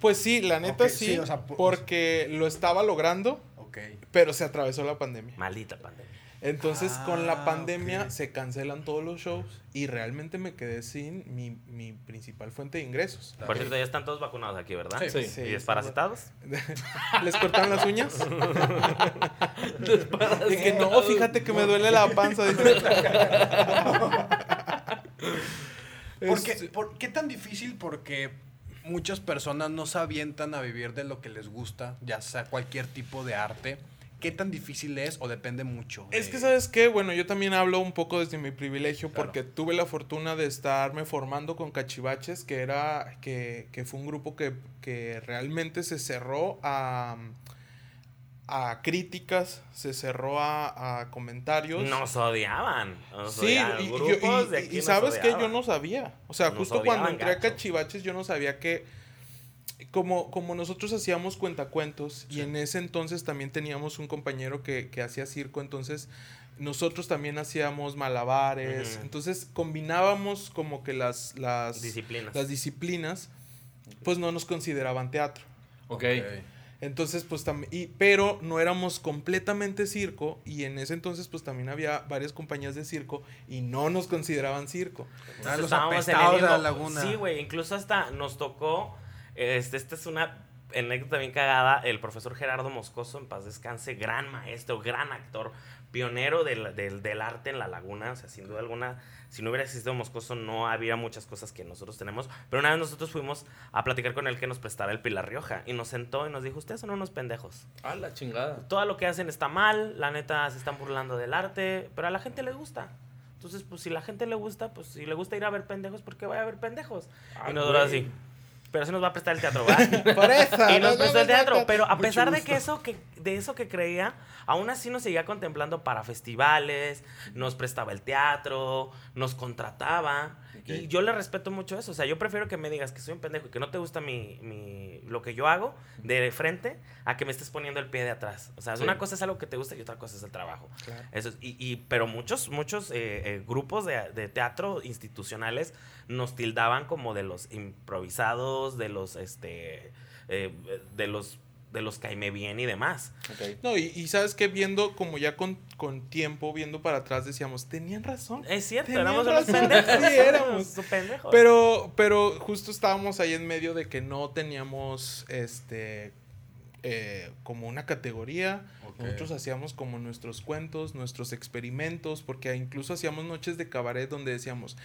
Pues sí, la neta sí, sí, o sea, por- porque lo estaba logrando, Ok. pero se atravesó la pandemia. Maldita pandemia. Entonces, con Ah, la pandemia ok. se cancelan todos los shows y realmente me quedé sin mi, mi principal fuente de ingresos. Por cierto, ya están todos vacunados aquí, ¿verdad? Sí. Sí. ¿Y desparasitados? ¿Les cortaron las uñas? y que no, fíjate que me duele la panza. Porque, Este, por, ¿Qué tan difícil? Porque muchas personas no se avientan a vivir de lo que les gusta, ya sea cualquier tipo de arte. ¿Qué tan difícil es o depende mucho? Es que, ¿sabes qué? Bueno, yo también hablo un poco desde mi privilegio Claro. porque tuve la fortuna de estarme formando con Cachivaches, que era, que, que fue un grupo que, que realmente se cerró a, a críticas, se cerró a, a comentarios. Nos odiaban. Nos Sí, odiaban. y, y yo- Grupos y- de y- aquí y nos sabes que yo no sabía. O sea, Nos justo cuando entré a gacho. Cachivaches yo no sabía que como, como nosotros hacíamos cuentacuentos y en ese entonces también teníamos un compañero que, que hacía circo, entonces nosotros también hacíamos malabares, entonces combinábamos como que las, las, Disciplinas. las disciplinas, pues no nos consideraban teatro. Ok. Entonces, pues también, pero no éramos completamente circo y en ese entonces pues también había varias compañías de circo y no nos consideraban circo. Ah, los Estábamos en el apestados de la laguna. Sí, güey. Incluso hasta nos tocó. Este, esta es una anécdota bien cagada. El profesor Gerardo Moscoso, en paz descanse, gran maestro, gran actor, pionero del, del, del arte en la laguna. O sea, sin duda alguna, si no hubiera existido Moscoso, no habría muchas cosas que nosotros tenemos. Pero una vez nosotros fuimos a platicar con él que nos prestara el Pilar Rioja. Y nos sentó y nos dijo: Ustedes son unos pendejos. A la chingada. Todo lo que hacen está mal, la neta se están burlando del arte, pero a la gente le gusta. Entonces, pues si la gente le gusta, pues si le gusta ir a ver pendejos, ¿por qué vaya a ver pendejos? Ah, y nos duró así. Pero sí nos va a prestar el teatro, ¿verdad? Por eso. y nos prestó el teatro. Pero a Mucho pesar de que eso que, de eso que creía, aún así nos seguía contemplando para festivales, nos prestaba el teatro, nos contrataba. Y yo le respeto mucho eso. O sea, yo prefiero que me digas que soy un pendejo y que no te gusta mi, mi- lo que yo hago de frente a que me estés poniendo el pie de atrás. O sea, Sí. una cosa es algo que te gusta y otra cosa es el trabajo. Claro. Eso es- y, y- pero muchos, muchos eh, eh, grupos de, de teatro institucionales nos tildaban como de los improvisados, de los, este, eh, de los de los caime bien y demás. No, y, y sabes que viendo como ya con, con tiempo, viendo para atrás, decíamos, tenían razón. Es cierto, éramos unos pendejos. sí, éramos. Pendejos. Pero, pero justo estábamos ahí en medio de que no teníamos este eh, como una categoría. Ok. Nosotros hacíamos como nuestros cuentos, nuestros experimentos, porque incluso hacíamos noches de cabaret donde decíamos,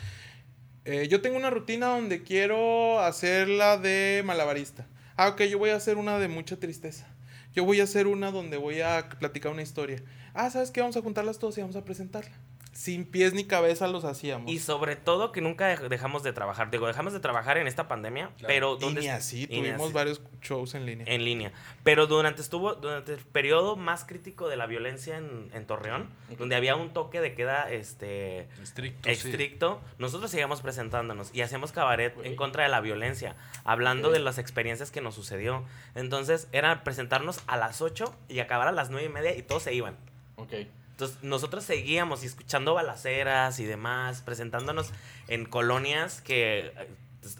eh, yo tengo una rutina donde quiero hacerla de malabarista. Ah, ok, yo voy a hacer una de mucha tristeza. Yo voy a hacer una donde voy a platicar una historia. Ah, ¿sabes qué? Vamos a juntarlas todas y vamos a presentarla. Sin pies ni cabeza los hacíamos. Y sobre todo que nunca dej- dejamos de trabajar. Digo, dejamos de trabajar en esta pandemia, Claro. pero así, y ni tuvimos así. varios shows en línea. en línea. Pero durante estuvo durante el periodo más crítico de la violencia en, en Torreón, donde había un toque de queda este Estricto. estricto, nosotros seguíamos presentándonos y hacíamos cabaret en contra de la violencia, hablando de las experiencias que nos sucedió. Entonces era presentarnos a las 8 y acabar a las 9 y media y todos se iban. Ok. Entonces nosotros seguíamos y escuchando balaceras y demás, presentándonos en colonias que eh,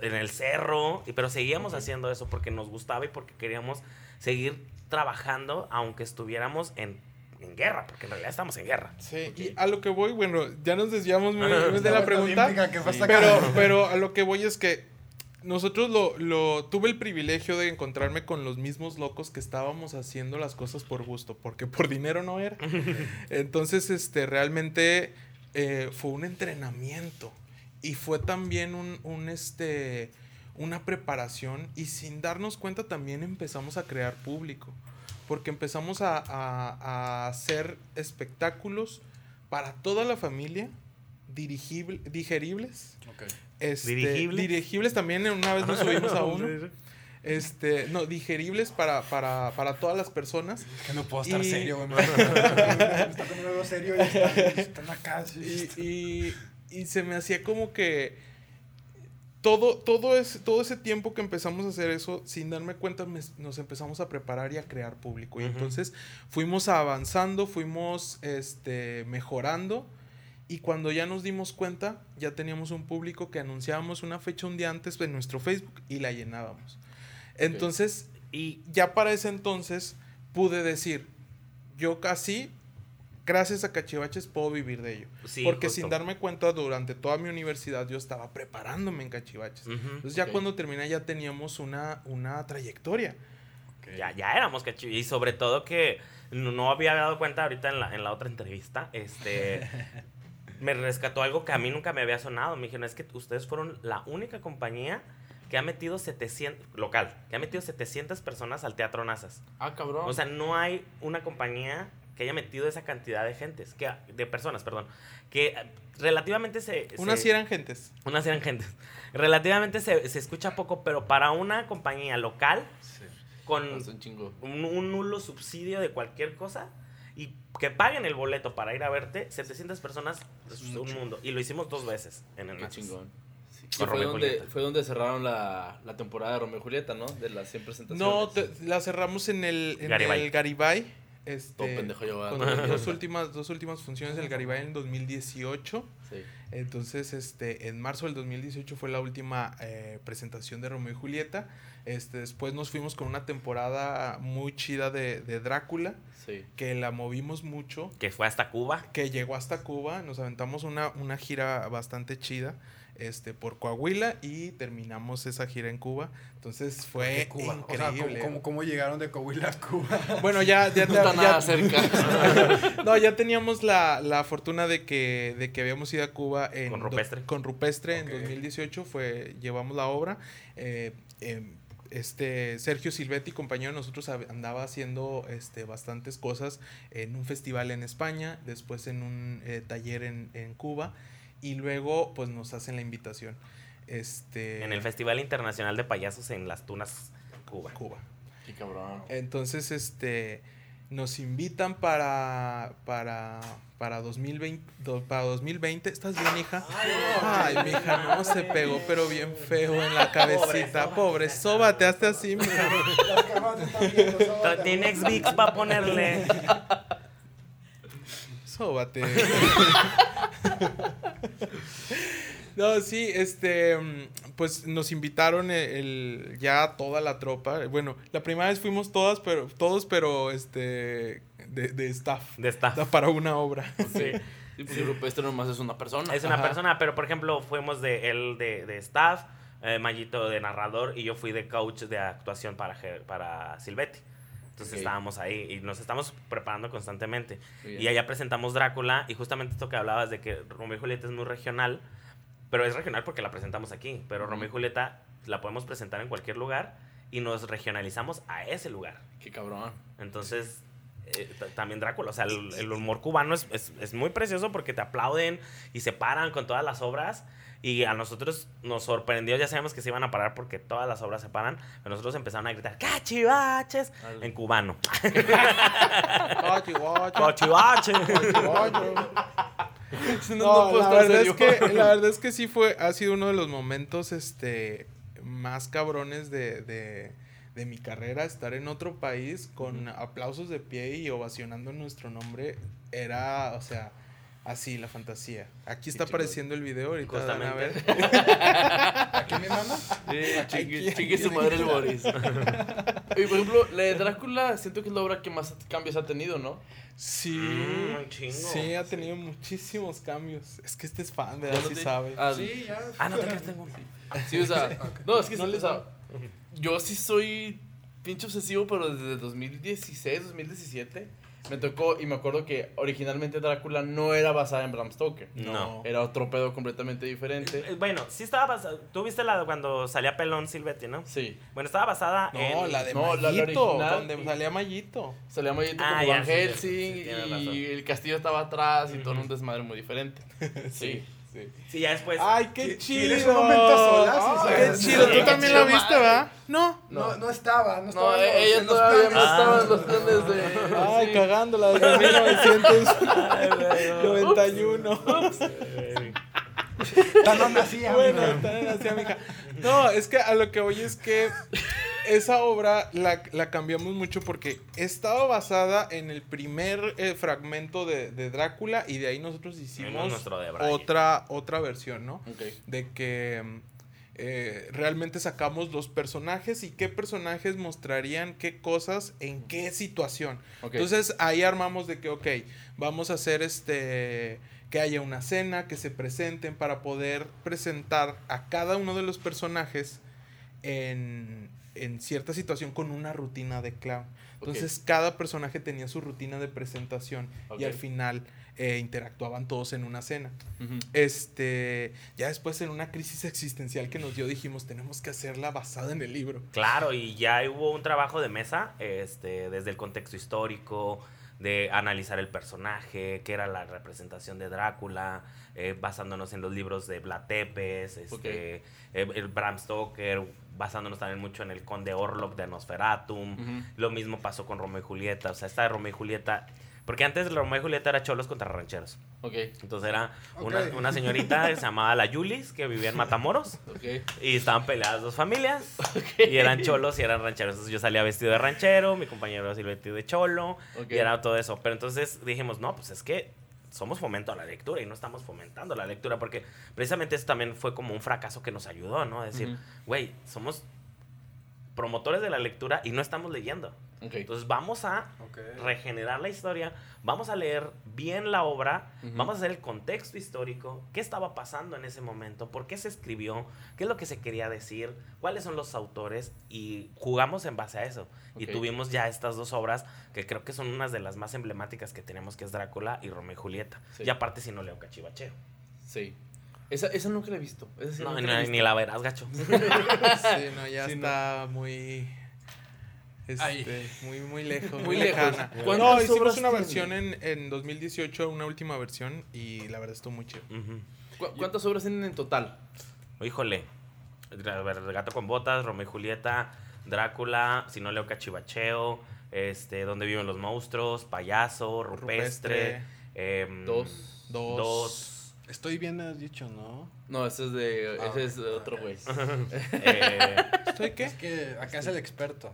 en el cerro, y- pero seguíamos haciendo eso porque nos gustaba y porque queríamos seguir trabajando aunque estuviéramos en, en guerra, porque en realidad estamos en guerra. Sí, y a lo que voy, bueno, ya nos desviamos muy, de la pregunta. que Pero, pero a lo que voy es que nosotros lo, lo tuve el privilegio de encontrarme con los mismos locos que estábamos haciendo las cosas por gusto, porque por dinero no era. Entonces, este, realmente eh, fue un entrenamiento y fue también un, un, este, una preparación y sin darnos cuenta también empezamos a crear público, porque empezamos a, a- a hacer espectáculos para toda la familia, dirigible, digeribles. Ok. Este, ¿Dirigibles? Dirigibles también, una vez nos subimos a uno. Este, no, digeribles para, para, para todas las personas. Es que no puedo estar Y- serio, güey. Está poniendo algo serio y están, están acá. Y, y, y se me hacía como que todo, todo, ese, todo ese tiempo que empezamos a hacer eso, sin darme cuenta, me- nos empezamos a preparar y a crear público. Y entonces fuimos avanzando, fuimos este, mejorando. Y cuando ya nos dimos cuenta, ya teníamos un público que anunciábamos una fecha un día antes en nuestro Facebook y la llenábamos. Entonces, Y ya para ese entonces pude decir, yo casi, gracias a Cachivaches, puedo vivir de ello. sí, Porque justo. sin darme cuenta, durante toda mi universidad yo estaba preparándome en Cachivaches. Ujú. Entonces ya cuando terminé ya teníamos una, una trayectoria. Ya, ya éramos cachi- Y sobre todo que no, no había dado cuenta ahorita en la, en la otra entrevista. Este. me rescató algo que a mí nunca me había sonado. Me dijeron, es que ustedes fueron la única compañía que ha metido 700. local, que ha metido 700 personas al Teatro Nazas. Ah, cabrón. O sea, no hay una compañía que haya metido esa cantidad de gentes, que, de personas, perdón. Que relativamente se. Unas se- sí eran gentes. Unas eran gentes. Relativamente se, se escucha poco, pero para una compañía local Sí. con Es un chingo. un, un nulo subsidio de cualquier cosa y que paguen el boleto para ir a verte, 700 personas es un mucho. mundo. Y lo hicimos dos veces en el Qué chingón. Sí, con fue donde, fue donde cerraron la, la temporada de Romeo y Julieta, ¿no? De las 100 presentaciones. No, te- la cerramos en el, en Garibay. el Garibay. Este, Todo pendejo yo, dos últimas, dos últimas funciones del Garibay en 2018. Sí. Entonces, este, en marzo del 2018 fue la última eh, presentación de Romeo y Julieta. Este, después nos fuimos con una temporada muy chida de, de Drácula, Sí. que la movimos mucho, Que fue hasta Cuba. que llegó hasta Cuba. Nos aventamos una, una gira bastante chida este, por Coahuila y terminamos esa gira en Cuba. Entonces fue De Cuba. O sea, ¿cómo, increíble. cómo, cómo llegaron de Coahuila a Cuba? Bueno, ya, ya, No ya- está nada ya- cerca. no, ya teníamos la, la fortuna de que, de que habíamos ido a Cuba en Con do- Rupestre. con Rupestre Ok. en 2018. Fue, llevamos la obra. eh, em, este Sergio Silvetti, compañero de nosotros, andaba haciendo este, bastantes cosas en un festival en España, después en un eh, taller en, en Cuba, y luego pues nos hacen la invitación. Este, En el Festival Internacional de Payasos en Las Tunas, Cuba. Cuba. Qué cabrón. Entonces, este, nos invitan para, para, para 2020, do- para 2020. ¿Estás bien, hija? Ay, mi hija, no, se pegó, pero bien feo en la cabecita. Pobre, sóbate, hazte así, mija. Las cámaras te están viendo, sóbate. Tiene X-Vix para ponerle. Sóbate. No, sí, este, mm, pues nos invitaron el, el- ya toda la tropa. Bueno, la primera vez fuimos todas, pero todos, pero este de, de staff. De staff. Para una obra. Sí. Sí, porque Rupestre nomás es una persona. Es una Ajá. persona, pero por ejemplo, fuimos de él de, de staff, eh, Mayito de narrador y yo fui de coach de actuación para, para Silvetti. Entonces estábamos ahí y nos estamos preparando constantemente. Y allá presentamos Drácula y justamente esto que hablabas de que Romeo y Julieta es muy regional, pero es regional porque la presentamos aquí, pero Romeo y Julieta la podemos presentar en cualquier lugar y nos regionalizamos a ese lugar. Qué cabrón. Entonces, eh, también Drácula, o sea, el, el humor cubano es, es- es muy precioso porque te aplauden y se paran con todas las obras. Y a nosotros nos sorprendió, ya sabemos que se iban a parar porque todas las obras se paran, pero nosotros empezaron a gritar ¡Cachivaches! Al- en cubano. Guachi. ¡Cachivaches! No, No, no puedo la estar verdad es que la verdad es que sí fue ha sido uno de los momentos este más cabrones de, de, de mi carrera estar en otro país con aplausos de pie y ovacionando nuestro nombre era o sea así la fantasía aquí está apareciendo el video ahorita van a ver. ¿Aquí mi hermano? Sí, chingue su madre el Boris. y por ejemplo, la de Drácula siento que es la obra que más cambios ha tenido, ¿no? Sí. Mm, sí ha tenido muchísimos cambios. Es que este es fan verdad no sí te- sabe. Ah, Sí, ya. Ah, no te creas, tengo. Sí, o sea, no, es que No sí, o sea, yo sí soy pinche obsesivo, pero desde 2016, 2017 me tocó y me acuerdo que originalmente Drácula no era basada en Bram Stoker. No. Era otro pedo completamente diferente. Eh, Bueno, sí estaba basada. Tú viste la de cuando salía Pelón Silvetti, ¿no? Sí, Bueno, estaba basada no en. la de no, la- la Mayito original donde y- salía Mayito salía Mayito Ah, como Van sí, sí, sí, Helsing y el castillo estaba atrás y todo un desmadre muy diferente. Sí. sí Sí, ya después. Ay, qué ¿Qui- chido. quieres un momento a solas? Ay, O sea, qué sí, chido. sí, ¿Tú también la viste, va? No. No, no estaba, no estaba. No, en los- ella en los todavía no planes. estaba en Ah. los planes de. Ay, sí. cagándola desde 1991. Eh, Ya no nacía, bueno, mira. también hacía mi hija. No, es que a lo que voy es que esa obra la, la cambiamos mucho porque estaba basada en el primer eh, fragmento de, de Drácula y de ahí nosotros hicimos otra, otra versión, ¿no? Ok. de que eh, realmente sacamos los personajes y qué personajes mostrarían qué cosas en qué situación. Entonces ahí armamos de que, ok, vamos a hacer este, que haya una cena, que se presenten para poder presentar a cada uno de los personajes en, en cierta situación con una rutina de clown. Entonces cada personaje tenía su rutina de presentación y al final eh, interactuaban todos en una cena. Este, ya después en una crisis existencial que nos dio dijimos, tenemos que hacerla basada en el libro. Claro, y ya hubo un trabajo de mesa, este, desde el contexto histórico, de analizar el personaje, qué era la representación de Drácula, eh, basándonos en los libros de Vlad Tepes, este, eh, el Bram Stoker, basándonos también mucho en el Conde Orlok de Nosferatum. Ujú. Lo mismo pasó con Romeo y Julieta, o sea, esta de Romeo y Julieta, porque antes Romeo y Julieta era cholos contra rancheros. Ok, Entonces era una, señorita que se llamaba la Yulis, que vivía en Matamoros. ok. Y estaban peleadas dos familias. Y eran cholos y eran rancheros. Entonces yo salía vestido de ranchero, mi compañero así vestido de cholo. Ok. Y era todo eso. Pero entonces dijimos, no, pues es que somos fomento a la lectura y no estamos fomentando la lectura. Porque precisamente eso también fue como un fracaso que nos ayudó, ¿no? Es decir, güey, somos promotores de la lectura y no estamos leyendo. Ok. Entonces vamos a regenerar la historia, vamos a leer bien la obra, vamos a hacer el contexto histórico, qué estaba pasando en ese momento, por qué se escribió, qué es lo que se quería decir, cuáles son los autores y jugamos en base a eso. Y tuvimos ya estas dos obras que creo que son unas de las más emblemáticas que tenemos, que es Drácula y Romeo y Julieta. Sí. Y aparte si no leo Cachivacheo. Sí. Esa, esa nunca la he visto. Esa sí No, nunca ni, la he ni la verás, gacho. Sí, no, ya Sí, no. está muy. Este, muy, muy lejos. Muy lejana. ¿Cuántas No, hicimos una versión en, en 2018, una última versión, y la verdad estuvo muy chido. Ujú. ¿Cu- ¿Cuántas obras tienen en total? Híjole. Ver, Gato con botas, Romeo y Julieta, Drácula, si no leo Cachivacheo, este, Donde viven los monstruos, Payaso, Rupestre, em, Dos. Dos. dos, Estoy bien, has dicho, ¿no? No, ese es de, Ah, ese es de otro güey. eh, ¿Estoy qué? Es que acá es el experto.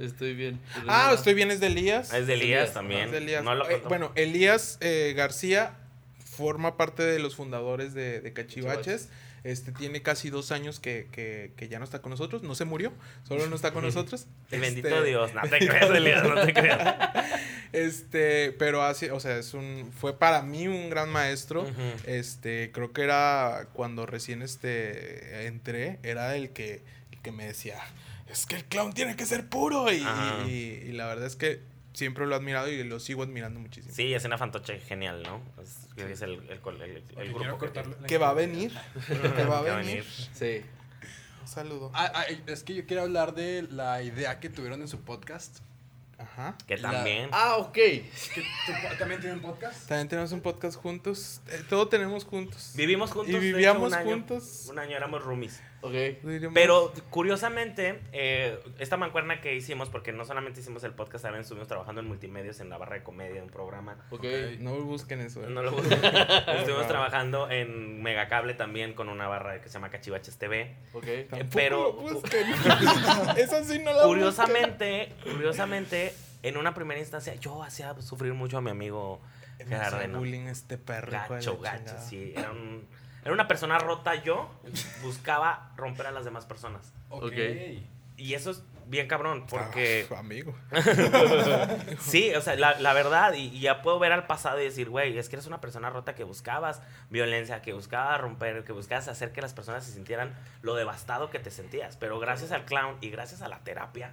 Estoy bien. Ah, estoy bien, es de Elías. es de Elías Elías, también. Es de Elías. No lo Eh, bueno, Elías eh, García, forma parte de los fundadores de, de Cachivaches. Este tiene casi dos años que, que, que ya no está con nosotros. No se murió, solo no está con nosotros. Y bendito Este, Dios, no te creas, Elías, no te creas. Este, pero hace, o sea, es un, fue para mí un gran maestro. Este, creo que era cuando recién este entré, era el que, el que me decía, es que el clown tiene que ser puro. Y- y la verdad es que siempre lo he admirado y lo sigo admirando muchísimo. Sí, es una fantoche genial, ¿no? Es, que es el, el, el- el Oye, grupo que va a venir. Que va a venir. Sí. Un saludo. Ah, ah, es que yo quiero hablar de la idea que tuvieron en su podcast. Ajá. Que La- también. Ah, ok. ¿Que tu- ¿También tienen podcast? También tenemos un podcast juntos. Eh, todo tenemos juntos. Vivimos juntos. Y vivíamos un año. juntos. Un año éramos roomies. Ok. Diríamos- Pero curiosamente, eh, esta mancuerna que hicimos, porque no solamente hicimos el podcast, también estuvimos trabajando en multimedios, en la barra de comedia, un programa. Ok. No busquen eso. eh. No lo busquen. Estuvimos trabajando en Megacable también con una barra que se llama Cachivaches TV. Ok. Tampoco pero- lo busquen. Esa sí no la Curiosamente, curiosamente, en una primera instancia, yo hacía sufrir mucho a mi amigo busquen. Gerardeno. bullying este perro. de Gacho, gacho, sí. Era, un- era una persona rota yo, buscaba romper a las demás personas. Ok. Y eso es bien cabrón, porque... Ah, amigo. Sí, o sea, la, la verdad, y, y ya puedo ver al pasado y decir, güey, es que eres una persona rota que buscabas violencia, que buscabas romper, que buscabas hacer que las personas se sintieran lo devastado que te sentías. Pero gracias al clown y gracias a la terapia,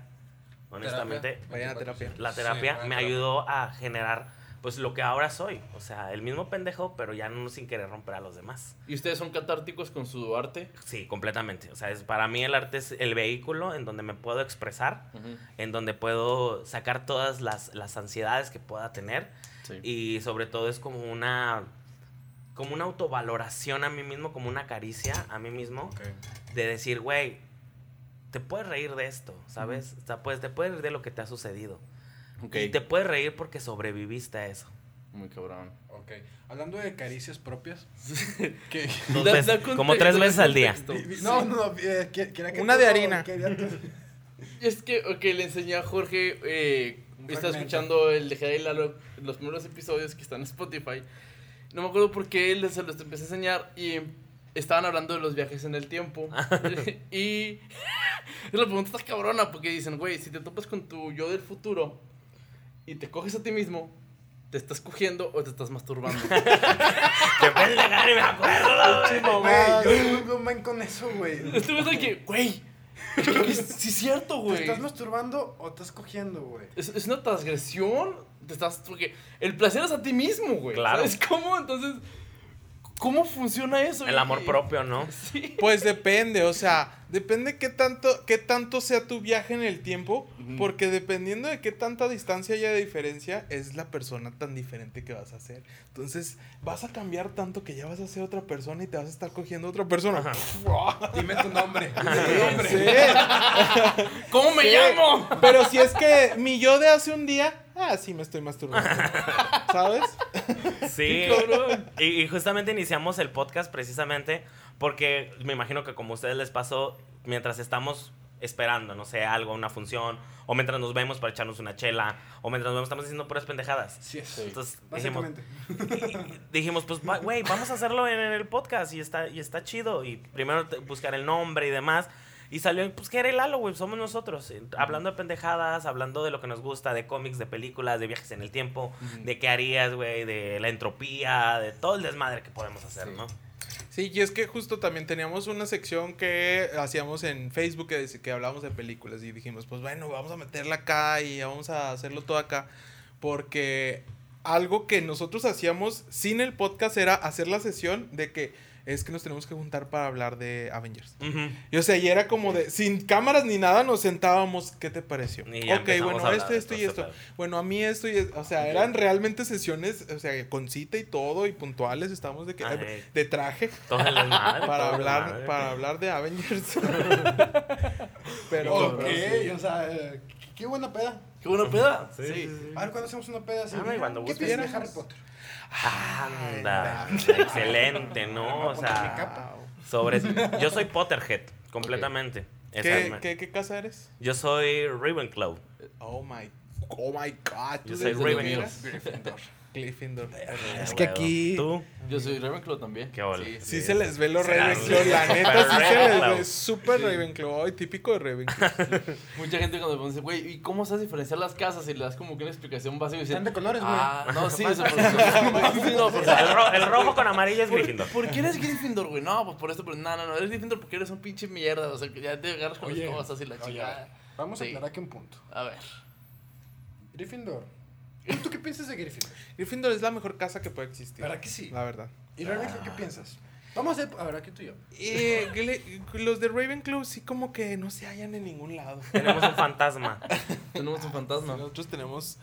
honestamente, terapia. la terapia Sí, me ayudó a generar pues lo que ahora soy. O sea, el mismo pendejo, pero ya no sin querer romper a los demás. ¿Y ustedes son catárticos con su arte? Sí, completamente. O sea, es, para mí el arte es el vehículo en donde me puedo expresar, en donde puedo sacar todas las, las ansiedades que pueda tener. Sí. Y sobre todo es como una como una autovaloración a mí mismo, como una caricia a mí mismo, de decir, güey, te puedes reír de esto, ¿sabes? O sea, pues, te puedes reír de lo que te ha sucedido. Y te puedes reír porque sobreviviste a eso. Muy cabrón. Ok. Hablando de caricias propias. que, Da- como tres veces al día. no, no, no. eh, que- quería que Una de harina. Es que, ok, le enseñé a Jorge, eh, está escuchando el de Jedi Lalo, los primeros episodios que están en Spotify. No me acuerdo por qué él se los empecé a enseñar y estaban hablando de los viajes en el tiempo. y la pregunta está cabrona porque dicen, güey, si te topas con tu yo del futuro y te coges a ti mismo, ¿te estás cogiendo o te estás masturbando? ¡Qué pendeja, ni me acuerdo! güey! Güey, yo un problema con eso, güey. Este güey de que, güey, sí es cierto, ¿Te güey. estás masturbando o estás cogiendo, güey? Es, es una transgresión. Te estás. Porque el placer es a ti mismo, güey. Claro. ¿Sabes cómo? Entonces. ¿Cómo funciona eso? El amor propio, ¿no? Sí. Pues depende, o sea, depende qué tanto, qué tanto sea tu viaje en el tiempo, porque dependiendo de qué tanta distancia haya de diferencia, es la persona tan diferente que vas a ser. Entonces, vas a cambiar tanto que ya vas a ser otra persona y te vas a estar cogiendo otra persona. Dime tu nombre. Dime tu nombre. Sí, ¿Cómo me Sí. llamo? pero si es que mi yo de hace un día, ah, sí me estoy masturbando. ¿Sabes? Sí. Y, y justamente iniciamos el podcast precisamente porque me imagino que como a ustedes les pasó, mientras estamos esperando, no sé, algo, una función, o mientras nos vemos para echarnos una chela, o mientras nos vemos estamos haciendo puras pendejadas. Sí. Sí. Entonces dijimos, Básicamente. dijimos, pues, güey, vamos a hacerlo en, el podcast y está, y está chido. Y primero buscar el nombre y demás. Y salió, pues, que era el Lalo, güey, somos nosotros. eh, Hablando de pendejadas, hablando de lo que nos gusta, de cómics, de películas, de viajes en el tiempo, de qué harías, güey, de la entropía, de todo el desmadre que podemos hacer, Sí. ¿no? Sí, y es que justo también teníamos una sección que hacíamos en Facebook que, que hablábamos de películas y dijimos, pues bueno, vamos a meterla acá y vamos a hacerlo todo acá. Porque algo que nosotros hacíamos sin el podcast era hacer la sesión de que es que nos tenemos que juntar para hablar de Avengers. Ujú. Y o sea, y era como de, sin cámaras ni nada, nos sentábamos, ¿qué te pareció? Ok, bueno, hablar esto, esto y esto. Bueno, a mí esto y es- o sea, eran realmente sesiones, o sea, con cita y todo y puntuales, estábamos de que Ay. de traje para hablar para hablar de Avengers. Pero Ok, sí. o sea, eh, qué- buena peda. Qué buena peda. Sí, sí, sí. A ver, ¿cuándo hacemos una peda así? Ah, ¿Qué piensas de Harry Potter? Anda, excelente, ¿no? O mi sea, sobre yo soy Potterhead completamente. ¿qué, qué, qué casa eres? Yo soy Ravenclaw. Oh my Oh my god. Yo ¿tú soy Ravenclaw. Gryffindor. Es que aquí- ¿Tú? Yo soy Ravenclaw también. Qué. Sí, Sí se les ve los Ravenclaw, la neta sí se les ve súper Ravenclaw, ay, típico de Ravenclaw. Mucha gente cuando me dice, güey, ¿y cómo sabes diferenciar las casas? Y le das como que una explicación básica Están de colores, güey. Ah, no, sí, eso El, ro- el rojo con amarillo es ¿Por, Gryffindor. ¿Por qué eres Gryffindor, güey? No, pues por esto, pero no, no, no, eres Gryffindor porque eres un pinche mierda. O sea, que ya te agarras con las cosas y la chingada. Vamos a aclarar aquí un punto. A ver. Gryffindor. ¿Y tú qué piensas de Gryffindor? Gryffindor es la mejor casa que puede existir. ¿Verdad que sí? La verdad. ¿Y Ravenclaw qué piensas? Vamos a ver, a ver, aquí tú y yo. Eh, los de Ravenclaw sí como que no se hallan en ningún lado. Tenemos un fantasma. Tenemos un fantasma. Nosotros tenemos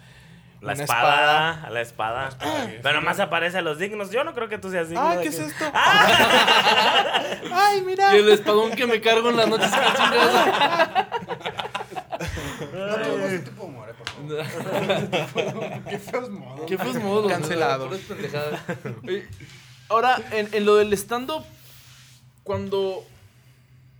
La una espada, la espada. espada. Pero más aparece a los dignos. Yo no creo que tú seas digno. Ah, ¿qué que- es esto? Ay, mira. Y el espadón que me cargo en las noches. No tenemos ese tipo de humor, eh. Qué feos modos. Qué feos modos. Cancelado. Ahora, en, en lo del stand-up, cuando.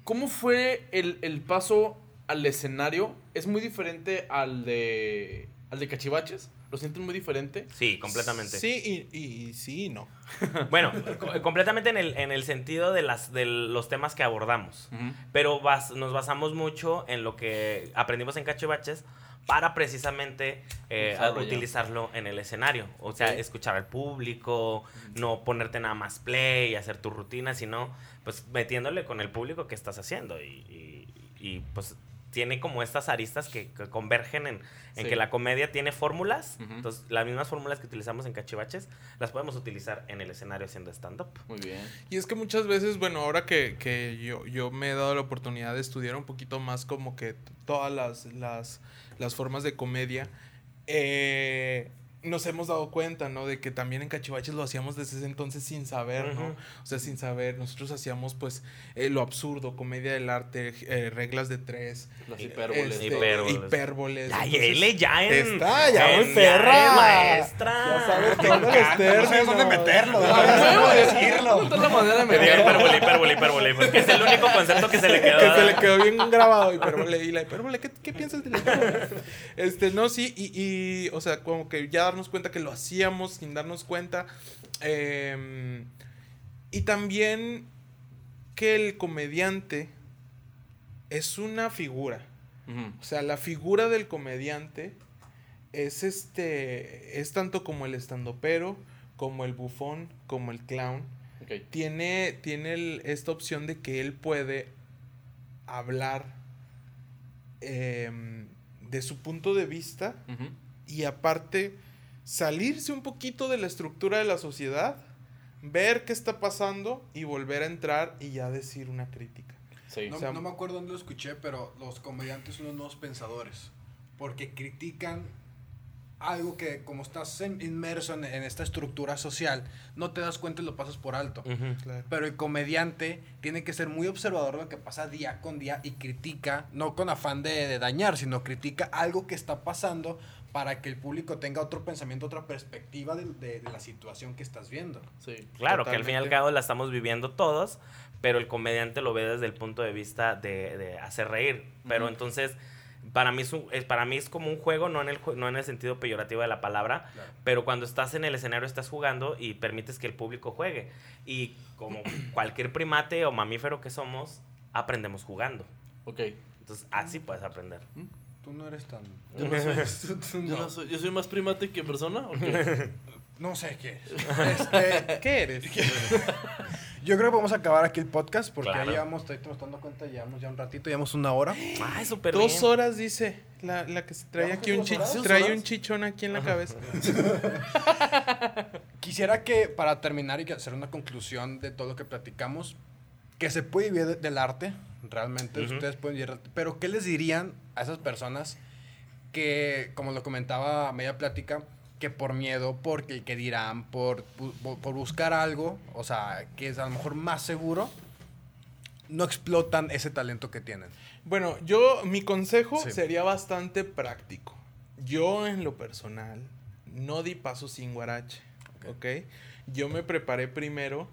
¿Cómo fue el, el paso al escenario? ¿Es muy diferente al de. al de Cachivaches? ¿Lo sienten muy diferente? Sí, completamente. Sí, y, y sí y no. Bueno, co- completamente en el, en el sentido de, las, de los temas que abordamos. Pero bas- nos basamos mucho en lo que aprendimos en Cachivaches para precisamente eh, utilizarlo en el escenario. O sea, escuchar al público, no ponerte nada más play hacer tu rutina, sino pues metiéndole con el público que estás haciendo. Y, y- y, pues tiene como estas aristas que, que convergen en, en Sí. que la comedia tiene fórmulas. Entonces, las mismas fórmulas que utilizamos en Cachivaches las podemos utilizar en el escenario haciendo stand-up. Muy bien. Y es que muchas veces, bueno, ahora que, que yo, yo me he dado la oportunidad de estudiar un poquito más como que todas las, las, las formas de comedia, eh, nos hemos dado cuenta, ¿no? De que también en Cachivaches lo hacíamos desde ese entonces sin saber, ¿no? O sea, sin saber. Nosotros hacíamos, pues, eh, lo absurdo, comedia del arte, eh, reglas de tres. Las hipérboles. este, Hipérboles. hipérboles. Ya, Entonces, Yele, ya en. Está, ya muy en- perra. es maestra. Ya sabes todo el No sabes dónde meterlo, no sabes cómo decirlo. Es la manera de Me dio meter. hipérbole, hipérbole, hipérbole. Porque es el único concepto que se le quedó. que se le quedó bien grabado hipérbole y la hipérbole ¿qué, qué piensas de la hipérbole? este no sí y, y, o sea como que ya darnos cuenta que lo hacíamos sin darnos cuenta. Eh, y también que el comediante es una figura. O sea la figura del comediante es este es tanto como el estandopero como el bufón como el clown. Tiene, tiene el- esta opción de que él puede hablar em, de su punto de vista y aparte salirse un poquito de la estructura de la sociedad, ver qué está pasando y volver a entrar y ya decir una crítica. Sí. No, O sea, no me acuerdo dónde lo escuché, pero los comediantes son los nuevos pensadores. Porque critican algo que, como estás en- inmerso en, en esta estructura social, no te das cuenta y lo pasas por alto. Ujú. Claro. Pero el comediante tiene que ser muy observador de lo que pasa día con día y critica, no con afán de, de dañar, sino critica algo que está pasando para que el público tenga otro pensamiento, otra perspectiva de, de- de la situación que estás viendo. Sí. Claro, que al fin y al Totalmente. cabo la estamos viviendo todos, pero el comediante lo ve desde el punto de vista de, de hacer reír. Pero Ujú. entonces, para mí, es un- para mí es como un juego, no en, el, no en el sentido peyorativo de la palabra, Claro. pero cuando estás en el escenario estás jugando y permites que el público juegue. Y como cualquier primate o mamífero que somos, aprendemos jugando. Ok. Entonces, así puedes aprender. Tú no eres tan... Yo no soy, tú- tú yo no. soy, yo soy más primate que persona. ¿o qué? No sé qué eres. Este, ¿Qué eres? yo creo que vamos a acabar aquí el podcast porque Claro. ya llevamos, estoy dando cuenta, llevamos ya un ratito, llevamos una hora. Ay, súper Dos bien. horas dice la, la que se trae ¿Vamos aquí un chi- trae un chichón aquí en la cabeza. Quisiera que para terminar y que hacer una conclusión de todo lo que platicamos, que se puede vivir de- del arte, realmente Ujú. ustedes pueden vivir, pero ¿qué les dirían a esas personas que, como lo comentaba a media plática, que por miedo, porque el que dirán, por, bu- por buscar algo, o sea, que es a lo mejor más seguro, no explotan ese talento que tienen? Bueno, yo, mi consejo Sí. sería bastante práctico. Yo, en lo personal, no di paso sin guarache, ¿ok? Yo me preparé primero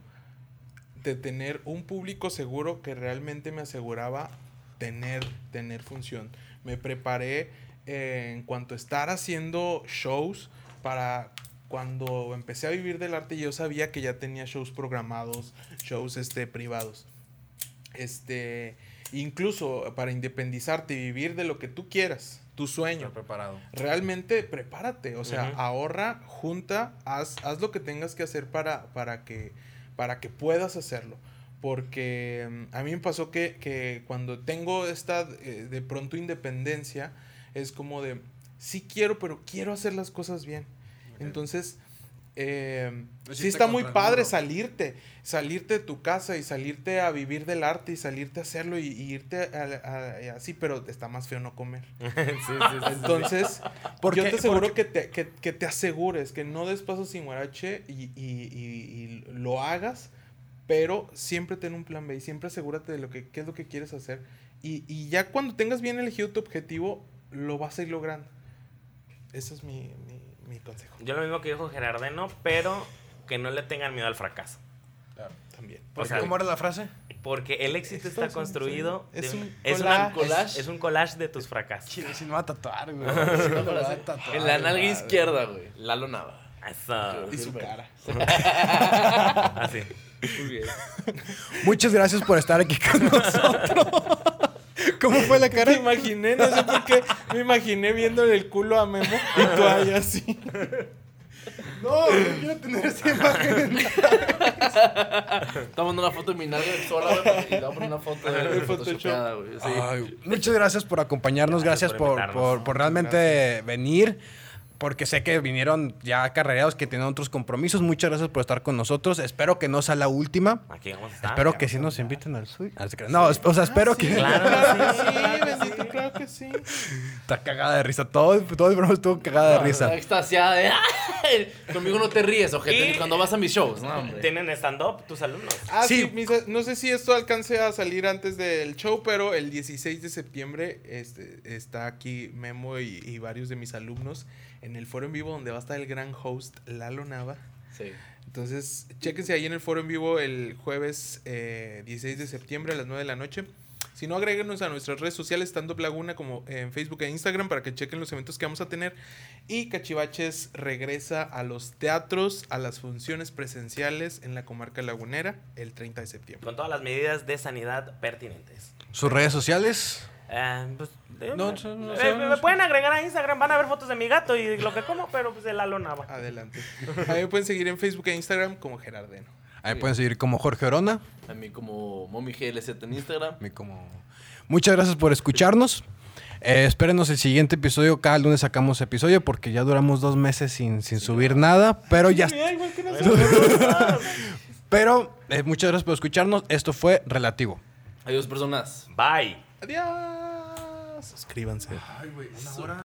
de tener un público seguro que realmente me aseguraba tener, tener función. Me preparé eh, en cuanto a estar haciendo shows para cuando empecé a vivir del arte yo sabía que ya tenía shows programados, shows este, privados. Este, incluso para independizarte y vivir de lo que tú quieras, tu sueño. Estar preparado. Realmente prepárate, o sea, ahorra, junta, haz, haz lo que tengas que hacer para, para, que, para que puedas hacerlo. Porque mm, a mí me pasó que, que cuando tengo esta eh, de pronto independencia, es como de, sí quiero, pero quiero hacer las cosas bien. Entonces, eh, Pues sí está muy padre salirte, salirte de tu casa y salirte a vivir del arte y salirte a hacerlo y, y irte a- a- a- así, pero está más feo no comer. Sí, sí. Entonces, ¿Por yo qué? te aseguro Porque- que te, que, que te asegures, que no des paso sin guarache y, y- y- y lo hagas, pero siempre ten un plan B y siempre asegúrate de lo que qué es lo que quieres hacer. Y, y ya cuando tengas bien elegido tu objetivo, lo vas a ir logrando. Ese es mi, mi, mi consejo. Yo lo mismo que dijo Gerardeno, pero que no le tengan miedo al fracaso. También. O sea, ¿Cómo era la frase? porque el éxito Esto está es un- construido. es de- un es una- collage. es- es un collage de tus fracasos. Chile, si no va a tatuar, güey. Si no va a tatuar, En la nalga izquierda, güey. Lalo Nava. Eso. Y su cara. Así. Muy bien. Muchas gracias por estar aquí con nosotros. ¿Cómo fue la Me cara? imaginé, no sé por qué, me imaginé viéndole el culo a Memo y tú ahí así. No, no quiero tener esa imagen. Estamos en una foto de mi nalga sola, güey. Y le voy a poner una foto de Photoshop. muchas gracias por acompañarnos, gracias, Gracias por por, invitarnos. por- por realmente venir, porque sé que vinieron ya carrereados, que tenían otros compromisos. Muchas gracias por estar con nosotros. Espero que no sea la última. Aquí vamos a estar. Espero que sí nos inviten al suyo. Ah. No, o sea, espero que... Claro, Sí, bendito, claro que sí. Está cagada de risa. Todo, todo el programa estuvo cagada de risa. Está extasiada de. Conmigo no te ríes, ojete, cuando vas a mis shows. No, hombre. ¿Tienen stand-up tus alumnos? Ah, sí, Sí. mis- no sé si esto alcance a salir antes del show, pero el 16 de septiembre este, está aquí Memo y, y varios de mis alumnos en el foro en vivo donde va a estar el gran host Lalo Nava. Sí. Entonces, chéquense ahí en el foro en vivo el jueves eh, 16 de septiembre a las 9 de la noche. Si no, agréguenos a nuestras redes sociales, Stand Up Laguna, como en Facebook e Instagram, para que chequen los eventos que vamos a tener. Y Cachivaches regresa a los teatros, a las funciones presenciales en la comarca lagunera el 30 de septiembre. Con todas las medidas de sanidad pertinentes. Sus redes sociales. Eh, pues, eh, No, eh, no, no, eh, no, me pueden agregar a Instagram, van a ver fotos de mi gato y lo que como, pero pues de Lalo Nava. Adelante. A mí me pueden seguir en Facebook e Instagram como Gerardeno. Ahí pueden seguir como Jorge Orona. A mí como Mommy GLZ en Instagram. A mí como... Muchas gracias por escucharnos. Eh, espérenos el siguiente episodio. Cada lunes sacamos episodio porque ya duramos dos meses sin, sin subir nada. Pero ya... igual que nosotros. Pero eh, muchas gracias por escucharnos. Esto fue Relativo. Adiós, personas. Bye. Adiós. Suscríbanse. Ay, güey, una hora.